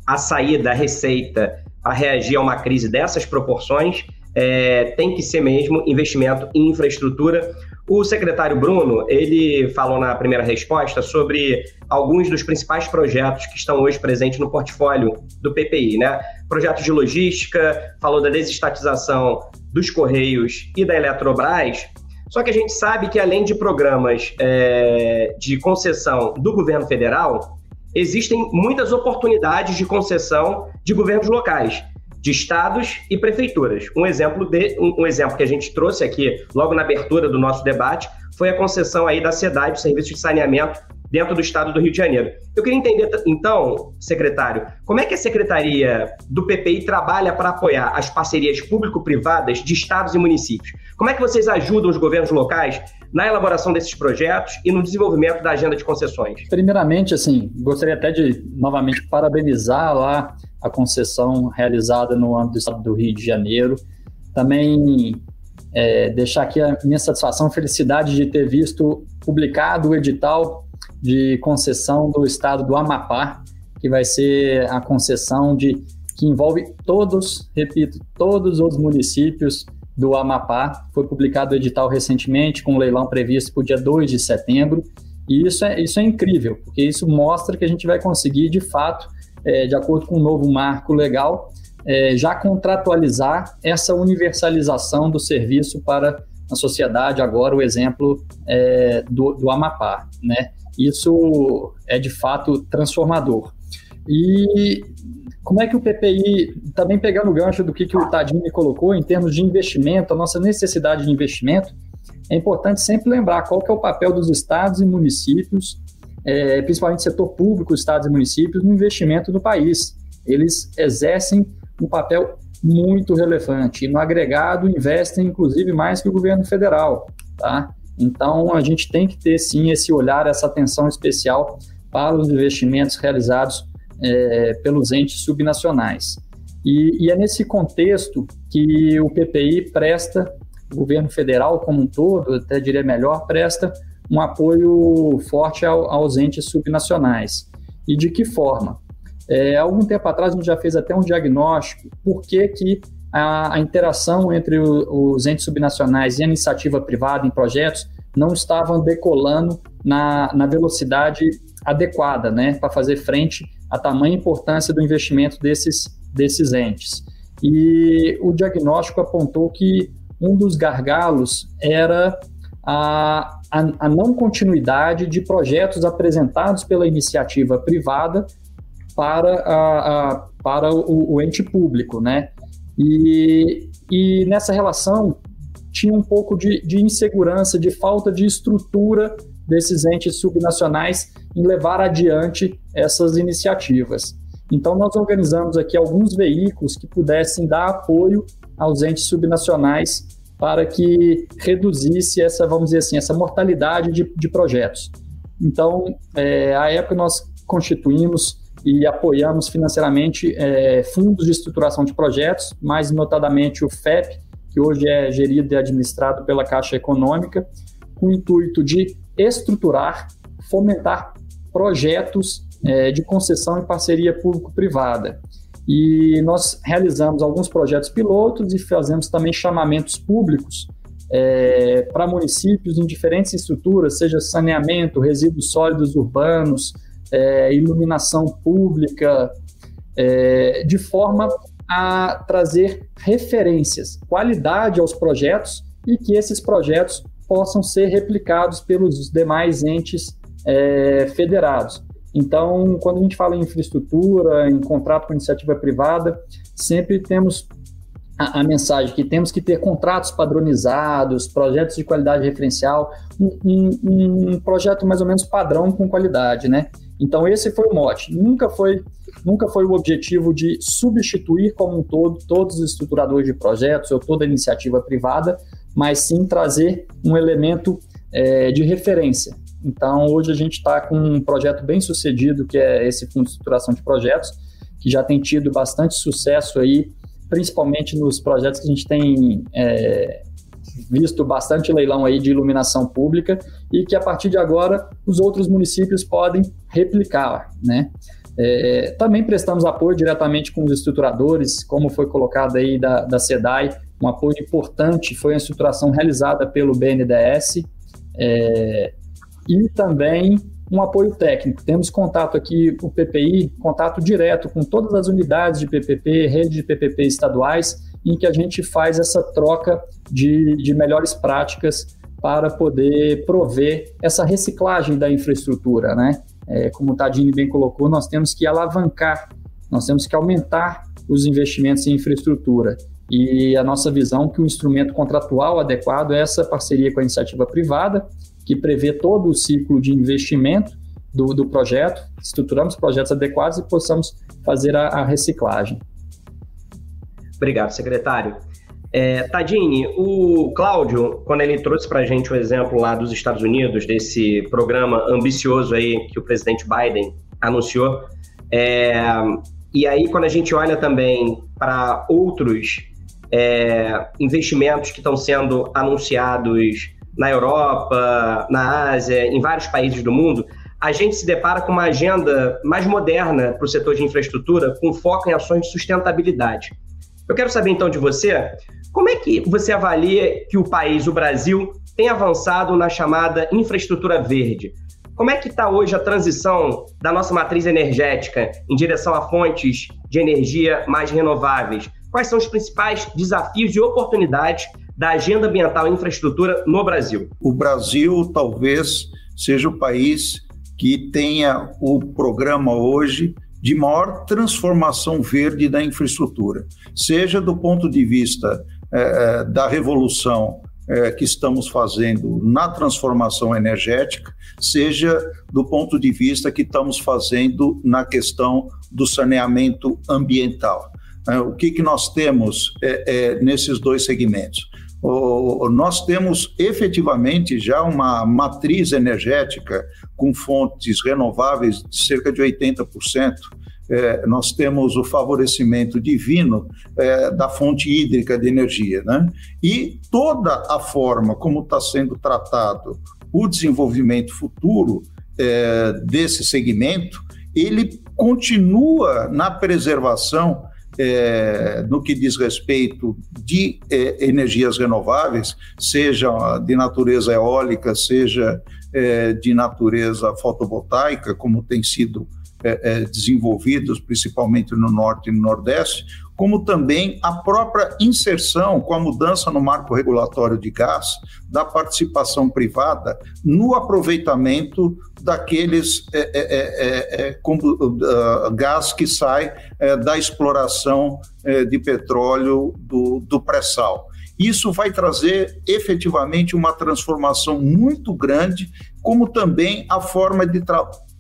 a saída, a receita a reagir a uma crise dessas proporções é, tem que ser mesmo investimento em infraestrutura. O secretário Bruno, ele falou na primeira resposta sobre alguns dos principais projetos que estão hoje presentes no portfólio do PPI, né? Projetos de logística, falou da desestatização dos Correios e da Eletrobras. Só que a gente sabe que além de programas é, de concessão do governo federal, existem muitas oportunidades de concessão de governos locais, de estados e prefeituras. Um exemplo, de, um, um, exemplo que a gente trouxe aqui logo na abertura do nosso debate foi a concessão aí da SEDAI, Serviço de Saneamento, dentro do estado do Rio de Janeiro. Eu queria entender, então, secretário, como é que a Secretaria do PPI trabalha para apoiar as parcerias público-privadas de estados e municípios? Como é que vocês ajudam os governos locais na elaboração desses projetos e no desenvolvimento da agenda de concessões? Primeiramente, assim, gostaria até de novamente parabenizar lá a concessão realizada no âmbito do estado do Rio de Janeiro. Também é, deixar aqui a minha satisfação, felicidade de ter visto publicado o edital de concessão do estado do Amapá, que vai ser a concessão de que envolve todos, repito, todos os municípios do Amapá. Foi publicado o edital recentemente, com um leilão previsto para o dia 2 de setembro. E isso é, isso é incrível, porque isso mostra que a gente vai conseguir, de fato, é, de acordo com o novo marco legal, é, já contratualizar essa universalização do serviço para a sociedade. Agora, o exemplo é, do, do Amapá. Né? Isso é, de fato, transformador. E como é que o PPI, também pegando o gancho do que, que o Tadini colocou em termos de investimento, a nossa necessidade de investimento, é importante sempre lembrar qual que é o papel dos estados e municípios, é, principalmente setor público, estados e municípios, no investimento do país. Eles exercem um papel muito relevante e no agregado investem inclusive mais que o governo federal, tá? Então a gente tem que ter sim esse olhar, essa atenção especial para os investimentos realizados é, pelos entes subnacionais. E, e, é nesse contexto que o PPI presta, o governo federal como um todo, até diria melhor, presta um apoio forte ao, aos entes subnacionais. E de que forma? É, algum tempo atrás a gente já fez até um diagnóstico por que, que a, a interação entre o, os entes subnacionais e a iniciativa privada em projetos não estavam decolando na, na velocidade adequada, né, para fazer frente a tamanha importância do investimento desses, desses entes. E o diagnóstico apontou que um dos gargalos era a, a, a não continuidade de projetos apresentados pela iniciativa privada para, a, a para o, o, ente público, né? E, e nessa relação tinha um pouco de, de insegurança, de falta de estrutura desses entes subnacionais em levar adiante essas iniciativas. Então, nós organizamos aqui alguns veículos que pudessem dar apoio aos entes subnacionais para que reduzisse essa, vamos dizer assim, essa mortalidade de, de projetos. Então, é, à época, nós constituímos e apoiamos financeiramente é, fundos de estruturação de projetos, mais notadamente o FEP, que hoje é gerido e administrado pela Caixa Econômica, com o intuito de estruturar, fomentar projetos é, de concessão em parceria público-privada. E nós realizamos alguns projetos pilotos e fazemos também chamamentos públicos é, para municípios em diferentes estruturas, seja saneamento, resíduos sólidos urbanos, é, iluminação pública, é, de forma a trazer referências, qualidade aos projetos e que esses projetos possam ser replicados pelos demais entes é, federados. Então, quando a gente fala em infraestrutura, em contrato com iniciativa privada, sempre temos a, a, mensagem que temos que ter contratos padronizados, projetos de qualidade referencial, um, um, um, projeto mais ou menos padrão com qualidade, né? Então esse foi o mote. Nunca foi, nunca foi o objetivo de substituir como um todo todos os estruturadores de projetos ou toda iniciativa privada, mas sim trazer um elemento é, de referência. Então, hoje a gente está com um projeto bem sucedido, que é esse Fundo de Estruturação de Projetos, que já tem tido bastante sucesso aí, principalmente nos projetos que a gente tem é, visto bastante leilão aí de iluminação pública e que a partir de agora os outros municípios podem replicar, né? É, também prestamos apoio diretamente com os estruturadores, como foi colocado aí da, da SEDAI, um apoio importante foi a estruturação realizada pelo BNDES é, e também um apoio técnico. Temos contato aqui, o PPI, contato direto com todas as unidades de PPP, rede de PPP estaduais, em que a gente faz essa troca de, de melhores práticas para poder prover essa reciclagem da infraestrutura, né? É, como o Tadini bem colocou, nós temos que alavancar, nós temos que aumentar os investimentos em infraestrutura. E a nossa visão que o instrumento contratual adequado é essa parceria com a iniciativa privada, que prevê todo o ciclo de investimento do, do projeto, estruturamos projetos adequados e possamos fazer a, a reciclagem. Obrigado, secretário. É, Tadini, o Cláudio, quando ele trouxe para a gente o exemplo lá dos Estados Unidos, desse programa ambicioso aí que o presidente Biden anunciou, é, e aí quando a gente olha também para outros é, investimentos que estão sendo anunciados na Europa, na Ásia, em vários países do mundo, a gente se depara com uma agenda mais moderna para o setor de infraestrutura, com foco em ações de sustentabilidade. Eu quero saber então de você, como é que você avalia que o país, o Brasil, tem avançado na chamada infraestrutura verde? Como é que está hoje a transição da nossa matriz energética em direção a fontes de energia mais renováveis? Quais são os principais desafios e oportunidades da agenda ambiental e infraestrutura no Brasil? O Brasil talvez seja o país que tenha o programa hoje de maior transformação verde da infraestrutura, seja do ponto de vista é, da revolução é, que estamos fazendo na transformação energética, seja do ponto de vista que estamos fazendo na questão do saneamento ambiental. O que, que nós temos nesses dois segmentos? Nós temos efetivamente já uma matriz energética com fontes renováveis de cerca de 80%. É, nós temos o favorecimento divino é, da fonte hídrica de energia. Né? E toda a forma como está sendo tratado o desenvolvimento futuro é, desse segmento, ele continua na preservação é, no que diz respeito de é, energias renováveis, seja de natureza eólica, seja é, de natureza fotovoltaica, como tem sido é, é, desenvolvidos, principalmente no Norte e no Nordeste, como também a própria inserção com a mudança no marco regulatório de gás da participação privada no aproveitamento daqueles é, é, é, é uh, gás que sai da exploração de petróleo do, do pré-sal. Isso vai trazer efetivamente uma transformação muito grande, como também a forma de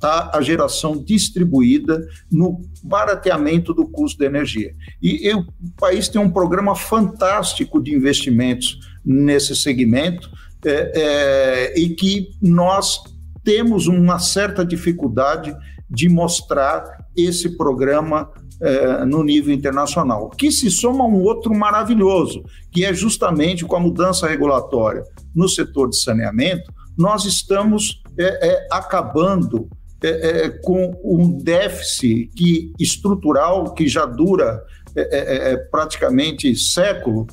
tratar a geração distribuída no barateamento do custo da energia. E, e o país tem um programa fantástico de investimentos nesse segmento é, é, e que nós temos uma certa dificuldade de mostrar esse programa é, no nível internacional, que se soma a um outro maravilhoso, que é justamente com a mudança regulatória no setor de saneamento, nós estamos é, é, acabando é, é, com um déficit que, estrutural que já dura é, praticamente século,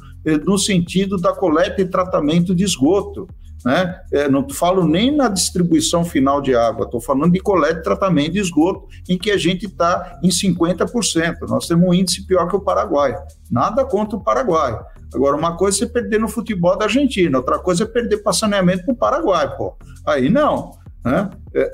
no sentido da coleta e tratamento de esgoto. Né? É, não falo nem na distribuição final de água, estou falando de coleta e tratamento de esgoto, em que a gente está em 50%. Nós temos um índice pior que o Paraguai. Nada contra o Paraguai. Agora, uma coisa é você perder no futebol da Argentina, outra coisa é perder para saneamento para o Paraguai, pô. Aí não. Né? É,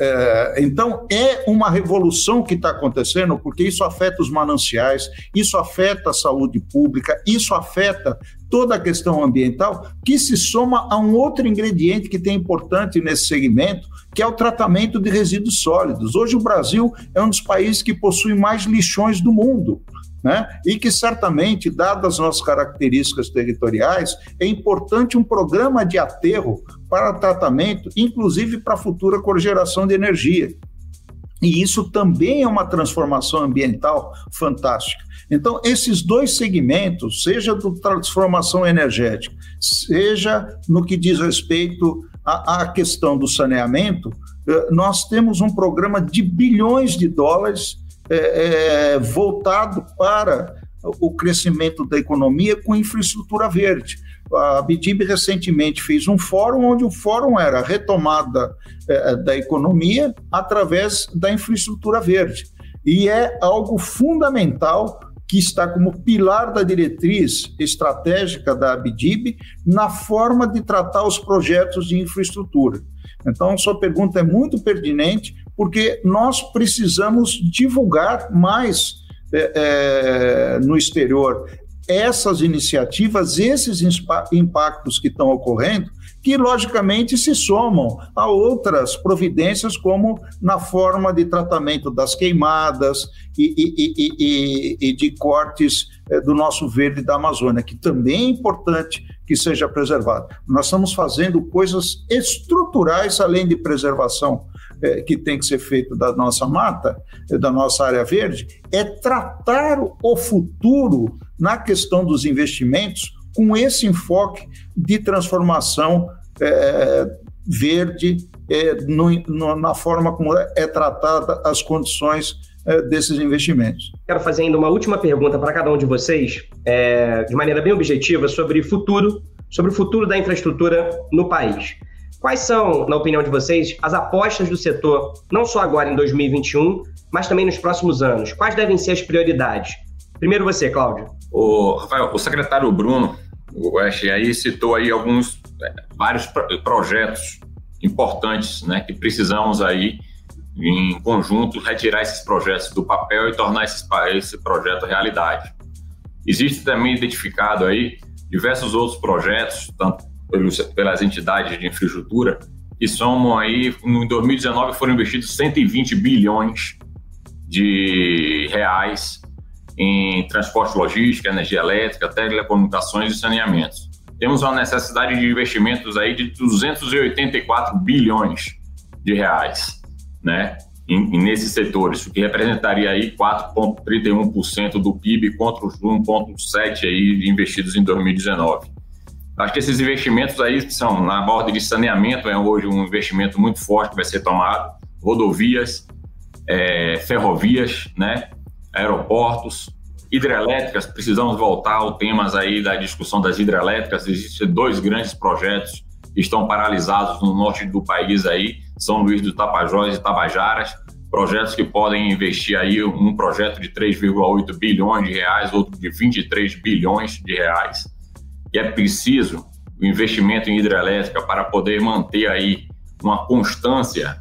é, então, é uma revolução que está acontecendo, porque isso afeta os mananciais, isso afeta a saúde pública, isso afeta toda a questão ambiental, que se soma a um outro ingrediente que tem importante nesse segmento, que é o tratamento de resíduos sólidos. Hoje, o Brasil é um dos países que possui mais lixões do mundo né? e que certamente, dadas as nossas características territoriais, é importante um programa de aterro para tratamento, inclusive para a futura cogeração de energia. E isso também é uma transformação ambiental fantástica. Então, esses dois segmentos, seja do transformação energética, seja no que diz respeito à, questão do saneamento, eh, nós temos um programa de bilhões de dólares é, é, voltado para o crescimento da economia com infraestrutura verde. A BIDIB recentemente fez um fórum onde o fórum era retomada é, da economia através da infraestrutura verde. E é algo fundamental que está como pilar da diretriz estratégica da BIDIB na forma de tratar os projetos de infraestrutura. Então, sua pergunta é muito pertinente, porque nós precisamos divulgar mais é, é, no exterior essas iniciativas, esses impactos que estão ocorrendo, que logicamente se somam a outras providências, como na forma de tratamento das queimadas e, e, e, e de cortes é, do nosso verde da Amazônia, que também é importante que seja preservado. Nós estamos fazendo coisas estruturais além de preservação é, que tem que ser feito da nossa mata, é, da nossa área verde, é tratar o futuro na questão dos investimentos com esse enfoque de transformação é, verde é, no, no, na forma como é tratada as condições é, desses investimentos. Quero fazer ainda uma última pergunta para cada um de vocês, é, de maneira bem objetiva, sobre futuro, sobre o futuro da infraestrutura no país. Quais são, na opinião de vocês, as apostas do setor, não só agora em 2021, mas também nos próximos anos? Quais devem ser as prioridades? Primeiro você, Cláudio. O, Rafael, o secretário Bruno o West aí citou aí alguns é, vários projetos importantes, né, que precisamos aí em conjunto retirar esses projetos do papel e tornar esses, esse projeto realidade. Existe também identificado aí diversos outros projetos, tanto pelos, pelas entidades de infraestrutura, que somam aí, em 2019 foram investidos 120 bilhões de reais em transporte logístico, energia elétrica, telecomunicações e saneamentos. Temos uma necessidade de investimentos aí de 284 bilhões de reais, né? Em, nesses setores, o que representaria aí 4,31% do PIB contra os 1,7% aí investidos em 2019. Acho que esses investimentos aí são na borda de saneamento, é hoje um investimento muito forte que vai ser tomado, rodovias, é, ferrovias, né? aeroportos, hidrelétricas, precisamos voltar ao temas aí da discussão das hidrelétricas. Existem dois grandes projetos que estão paralisados no norte do país aí, São Luís do Tapajós e Tabajaras, projetos que podem investir aí um projeto de 3,8 bilhões de reais, outro de 23 bilhões de reais. E é preciso o investimento em hidrelétrica para poder manter aí uma constância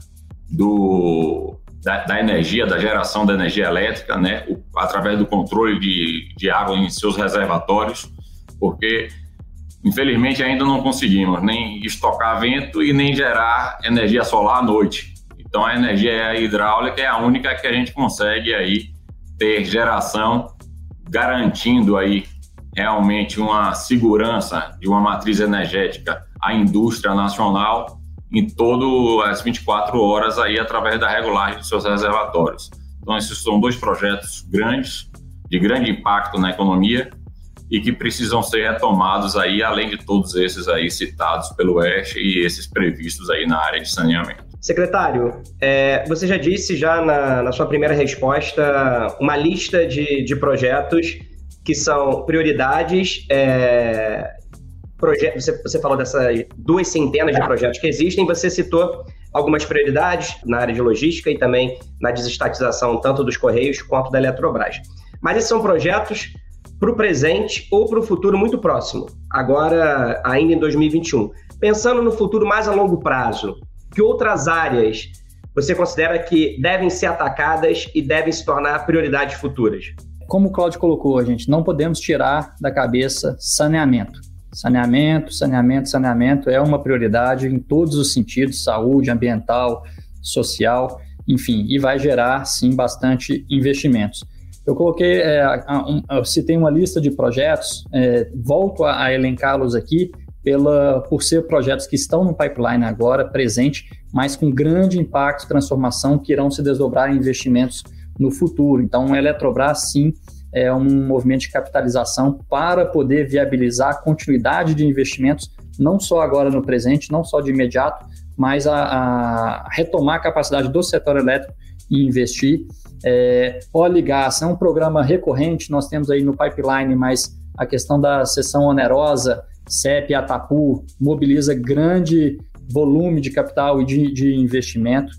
do da, da, energia, da geração da energia elétrica, né, o, através do controle de, de água em seus reservatórios, porque infelizmente ainda não conseguimos nem estocar vento e nem gerar energia solar à noite. Então a energia hidráulica é a única que a gente consegue aí ter geração garantindo aí realmente uma segurança de uma matriz energética à indústria nacional em todo as 24 horas aí através da regulagem dos seus reservatórios. Então esses são dois projetos grandes, de grande impacto na economia e que precisam ser retomados aí, além de todos esses aí citados pelo Oeste e esses previstos aí na área de saneamento. Secretário, é, você já disse já na, na, sua primeira resposta uma lista de, de projetos que são prioridades é, projetos, você, você falou dessas duas centenas de projetos que existem, você citou algumas prioridades na área de logística e também na desestatização tanto dos Correios quanto da Eletrobras. Mas esses são projetos para o presente ou para o futuro muito próximo, agora ainda em 2021. Pensando no futuro mais a longo prazo, que outras áreas você considera que devem ser atacadas e devem se tornar prioridades futuras? Como o Claudio colocou, a gente não podemos tirar da cabeça saneamento. Saneamento, saneamento, saneamento é uma prioridade em todos os sentidos, saúde, ambiental, social, enfim, e vai gerar sim bastante investimentos. Eu coloquei, é, um, eu citei uma lista de projetos, é, volto a, a elencá-los aqui pela, por ser projetos que estão no pipeline agora, presente, mas com grande impacto, transformação, que irão se desdobrar em investimentos no futuro. Então, a Eletrobras, sim, é, um movimento de capitalização para poder viabilizar a continuidade de investimentos, não só agora no presente, não só de imediato, mas a, a retomar a capacidade do setor elétrico e investir. É, gás é um programa recorrente, nós temos aí no pipeline, mas a questão da sessão onerosa, CEP e Atapu, mobiliza grande volume de capital e de, de investimento.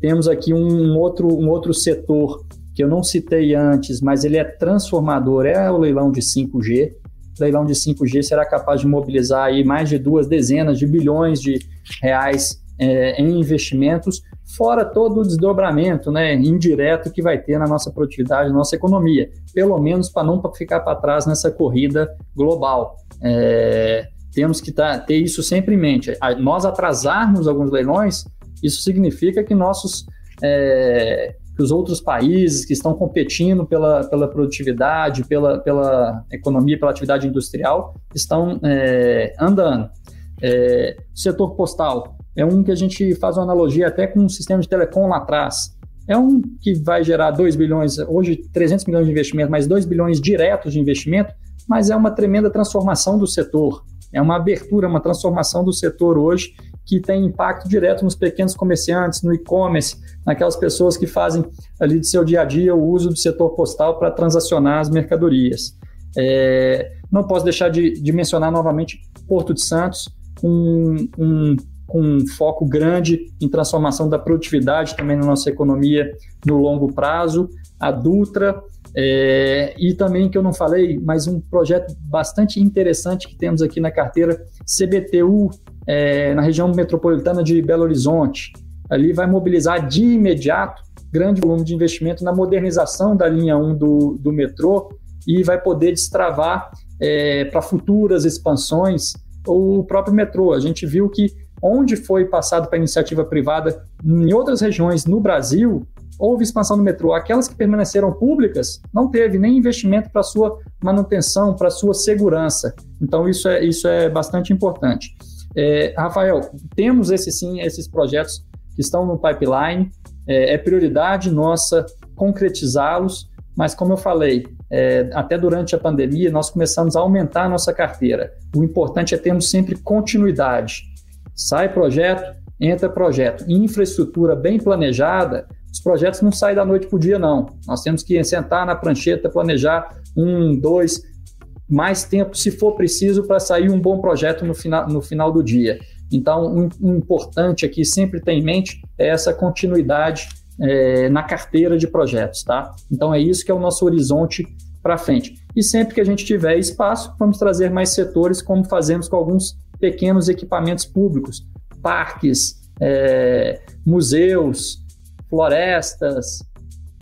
Temos aqui um outro, um outro setor que eu não citei antes, mas ele é transformador, é o leilão de 5G. O leilão de 5G será capaz de mobilizar aí mais de duas dezenas de bilhões de reais é, em investimentos, fora todo o desdobramento né, indireto que vai ter na nossa produtividade, na nossa economia, pelo menos para não ficar para trás nessa corrida global. É, temos que tá, ter isso sempre em mente. Nós atrasarmos alguns leilões, isso significa que nossos é, que os outros países que estão competindo pela, pela produtividade, pela, pela economia, pela atividade industrial, estão é, andando. É, setor postal é um que a gente faz uma analogia até com um sistema de telecom lá atrás. É um que vai gerar 2 bilhões, hoje 300 milhões de investimento, mais 2 bilhões diretos de investimento, mas é uma tremenda transformação do setor. É uma abertura, uma transformação do setor hoje que tem impacto direto nos pequenos comerciantes, no e-commerce, naquelas pessoas que fazem ali de seu dia a dia o uso do setor postal para transacionar as mercadorias. É, não posso deixar de, de, mencionar novamente Porto de Santos, com um, um, foco grande em transformação da produtividade também na nossa economia no longo prazo, a Dutra, é, e também que eu não falei, mas um projeto bastante interessante que temos aqui na carteira, CBTU, é, na região metropolitana de Belo Horizonte. Ali vai mobilizar de imediato grande volume de investimento na modernização da linha 1 do, do metrô e vai poder destravar é, para futuras expansões o próprio metrô. A gente viu que onde foi passado para iniciativa privada em outras regiões no Brasil, houve expansão do metrô. Aquelas que permaneceram públicas, não teve nem investimento para sua manutenção, para sua segurança. Então, isso é, isso é bastante importante. É, Rafael, temos esse sim, esses projetos que estão no pipeline, é, é prioridade nossa concretizá-los, mas como eu falei, é, até durante a pandemia nós começamos a aumentar a nossa carteira. O importante é termos sempre continuidade. Sai projeto, entra projeto. Infraestrutura bem planejada, os projetos não saem da noite para o dia, não. Nós temos que sentar na prancheta, planejar um, dois, mais tempo, se for preciso, para sair um bom projeto no final, no final do dia. Então, o um, um importante aqui, sempre ter em mente, é essa continuidade é, na carteira de projetos, tá? Então, é isso que é o nosso horizonte para frente. E sempre que a gente tiver espaço, vamos trazer mais setores, como fazemos com alguns pequenos equipamentos públicos, parques, é, museus, florestas,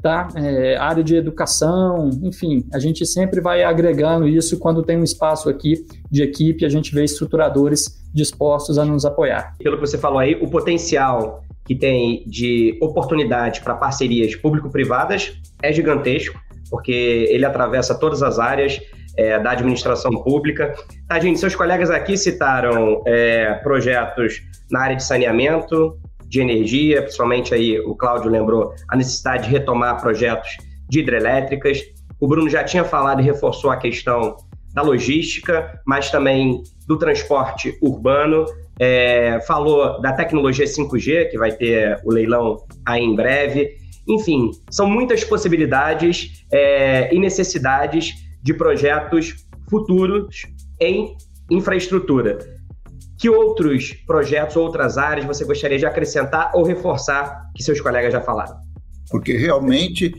tá? É, área de educação, enfim, a gente sempre vai agregando isso quando tem um espaço aqui de equipe, a gente vê estruturadores dispostos a nos apoiar. Pelo que você falou aí, o potencial que tem de oportunidade para parcerias público-privadas é gigantesco, porque ele atravessa todas as áreas é, da administração pública. Tá, gente, seus colegas aqui citaram é, projetos na área de saneamento, de energia, principalmente aí o Cláudio lembrou a necessidade de retomar projetos de hidrelétricas. O Bruno já tinha falado e reforçou a questão da logística, mas também do transporte urbano. É, falou da tecnologia 5G, que vai ter o leilão aí em breve. Enfim, são muitas possibilidades é, e necessidades de projetos futuros em infraestrutura. Que outros projetos, outras áreas você gostaria de acrescentar ou reforçar que seus colegas já falaram? Porque realmente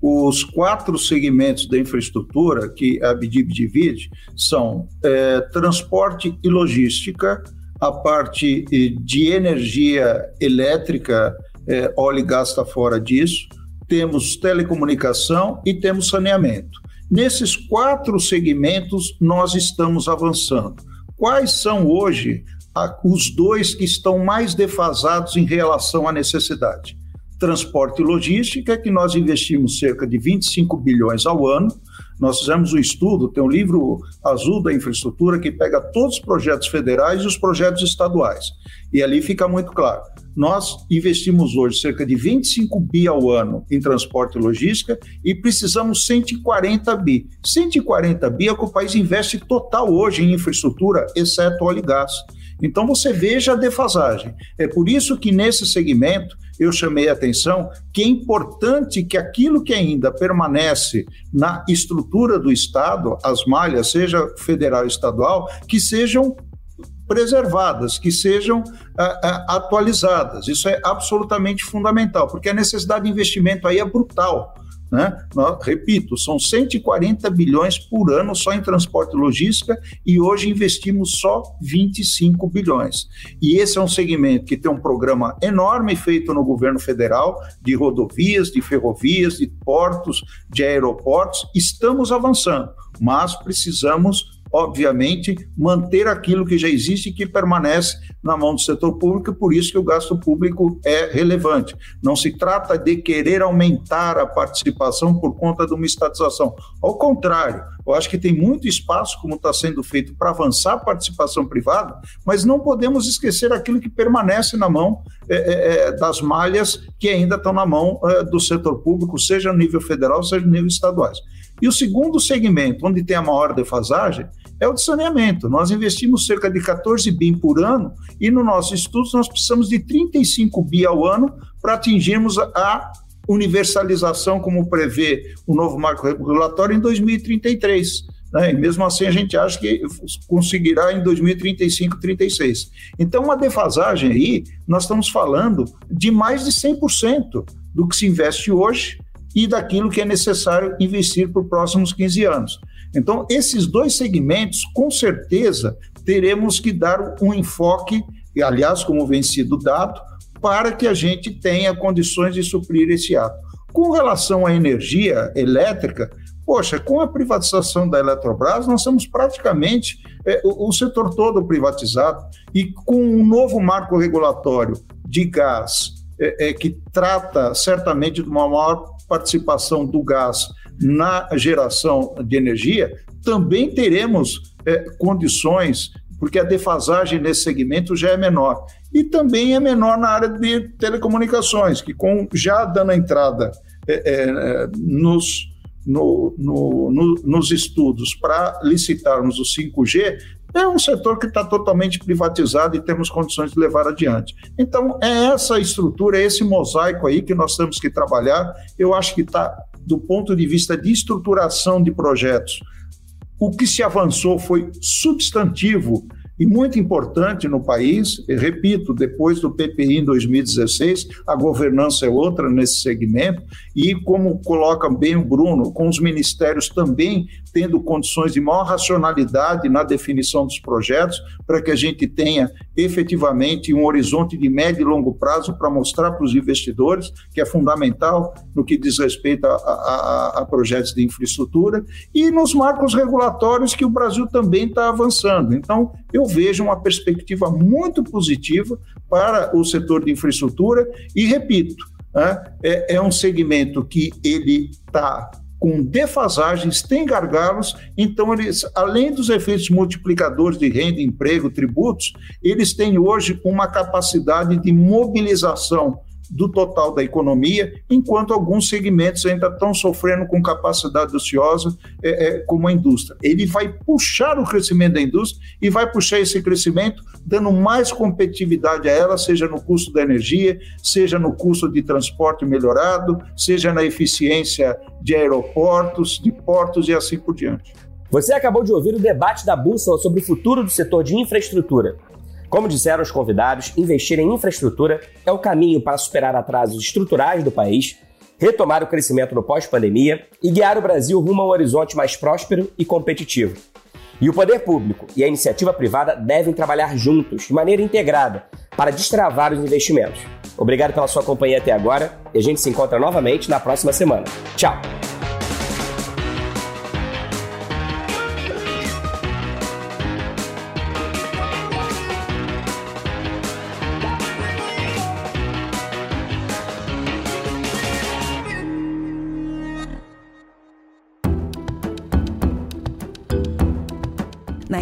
os quatro segmentos da infraestrutura que a BDIB divide são é, transporte e logística, a parte de energia elétrica, é, óleo e gás está fora disso, temos telecomunicação e temos saneamento. Nesses quatro segmentos, nós estamos avançando. Quais são hoje a, os dois que estão mais defasados em relação à necessidade? Transporte e logística, que nós investimos cerca de 25 bilhões ao ano. Nós fizemos um estudo, tem um livro azul da infraestrutura que pega todos os projetos federais e os projetos estaduais. E ali fica muito claro. Nós investimos hoje cerca de 25 bi ao ano em transporte e logística e precisamos 140 bi. 140 bi é o que o país investe total hoje em infraestrutura, exceto óleo e gás. Então você veja a defasagem. É por isso que nesse segmento eu chamei a atenção que é importante que aquilo que ainda permanece na estrutura do Estado, as malhas, seja federal estadual, que sejam preservadas, que sejam ah, ah, atualizadas. Isso é absolutamente fundamental, porque a necessidade de investimento aí é brutal. Né? repito, são 140 bilhões por ano só em transporte e logística e hoje investimos só 25 bilhões. E esse é um segmento que tem um programa enorme feito no governo federal de rodovias, de ferrovias, de portos, de aeroportos. Estamos avançando, mas precisamos obviamente, manter aquilo que já existe e que permanece na mão do setor público, e por isso que o gasto público é relevante. Não se trata de querer aumentar a participação por conta de uma estatização. Ao contrário, eu acho que tem muito espaço, como está sendo feito, para avançar a participação privada, mas não podemos esquecer aquilo que permanece na mão é, é, das malhas que ainda estão na mão é, do setor público, seja no nível federal, seja no nível estaduais. E o segundo segmento, onde tem a maior defasagem, é o de saneamento. Nós investimos cerca de 14 bi por ano e no nosso estudo nós precisamos de 35 bi ao ano para atingirmos a universalização, como prevê o novo marco regulatório, em 2033. Né? E mesmo assim a gente acha que conseguirá em 2035, 36. Então, uma defasagem aí, nós estamos falando de mais de 100% do que se investe hoje e daquilo que é necessário investir para os próximos 15 anos. Então, esses dois segmentos, com certeza, teremos que dar um enfoque, e aliás, como vem sido dado, para que a gente tenha condições de suprir esse ato. Com relação à energia elétrica, poxa, com a privatização da Eletrobras, nós estamos praticamente é, o, o, setor todo privatizado e com um novo marco regulatório de gás é, é, que trata certamente de uma maior participação do gás na geração de energia, também teremos é, condições porque a defasagem nesse segmento já é menor. E também é menor na área de telecomunicações, que com já dando entrada é, é, nos, no, no, no, nos estudos para licitarmos o 5G, é um setor que está totalmente privatizado e temos condições de levar adiante. Então, é essa estrutura, é esse mosaico aí que nós temos que trabalhar. Eu acho que está, do ponto de vista de estruturação de projetos, o que se avançou foi substantivo e muito importante no país. Repito, depois do PPI em 2016, a governança é outra nesse segmento, e como coloca bem o Bruno, com os ministérios também tendo condições de maior racionalidade na definição dos projetos, para que a gente tenha efetivamente um horizonte de médio e longo prazo para mostrar para os investidores, que é fundamental no que diz respeito a, a, a projetos de infraestrutura, e nos marcos regulatórios que o Brasil também está avançando. Então, eu vejo uma perspectiva muito positiva para o setor de infraestrutura, e repito, né, é, é um segmento que ele está com defasagens, tem gargalos, então eles, além dos efeitos multiplicadores de renda, emprego, tributos, eles têm hoje uma capacidade de mobilização do total da economia, enquanto alguns segmentos ainda estão sofrendo com capacidade ociosa, é, é, como a indústria. Ele vai puxar o crescimento da indústria e vai puxar esse crescimento, dando mais competitividade a ela, seja no custo da energia, seja no custo de transporte melhorado, seja na eficiência de aeroportos, de portos e assim por diante. Você acabou de ouvir o debate da Bússola sobre o futuro do setor de infraestrutura. Como disseram os convidados, investir em infraestrutura é o caminho para superar atrasos estruturais do país, retomar o crescimento no pós-pandemia e guiar o Brasil rumo a um horizonte mais próspero e competitivo. E o poder público e a iniciativa privada devem trabalhar juntos, de maneira integrada, para destravar os investimentos. Obrigado pela sua companhia até agora e a gente se encontra novamente na próxima semana. Tchau!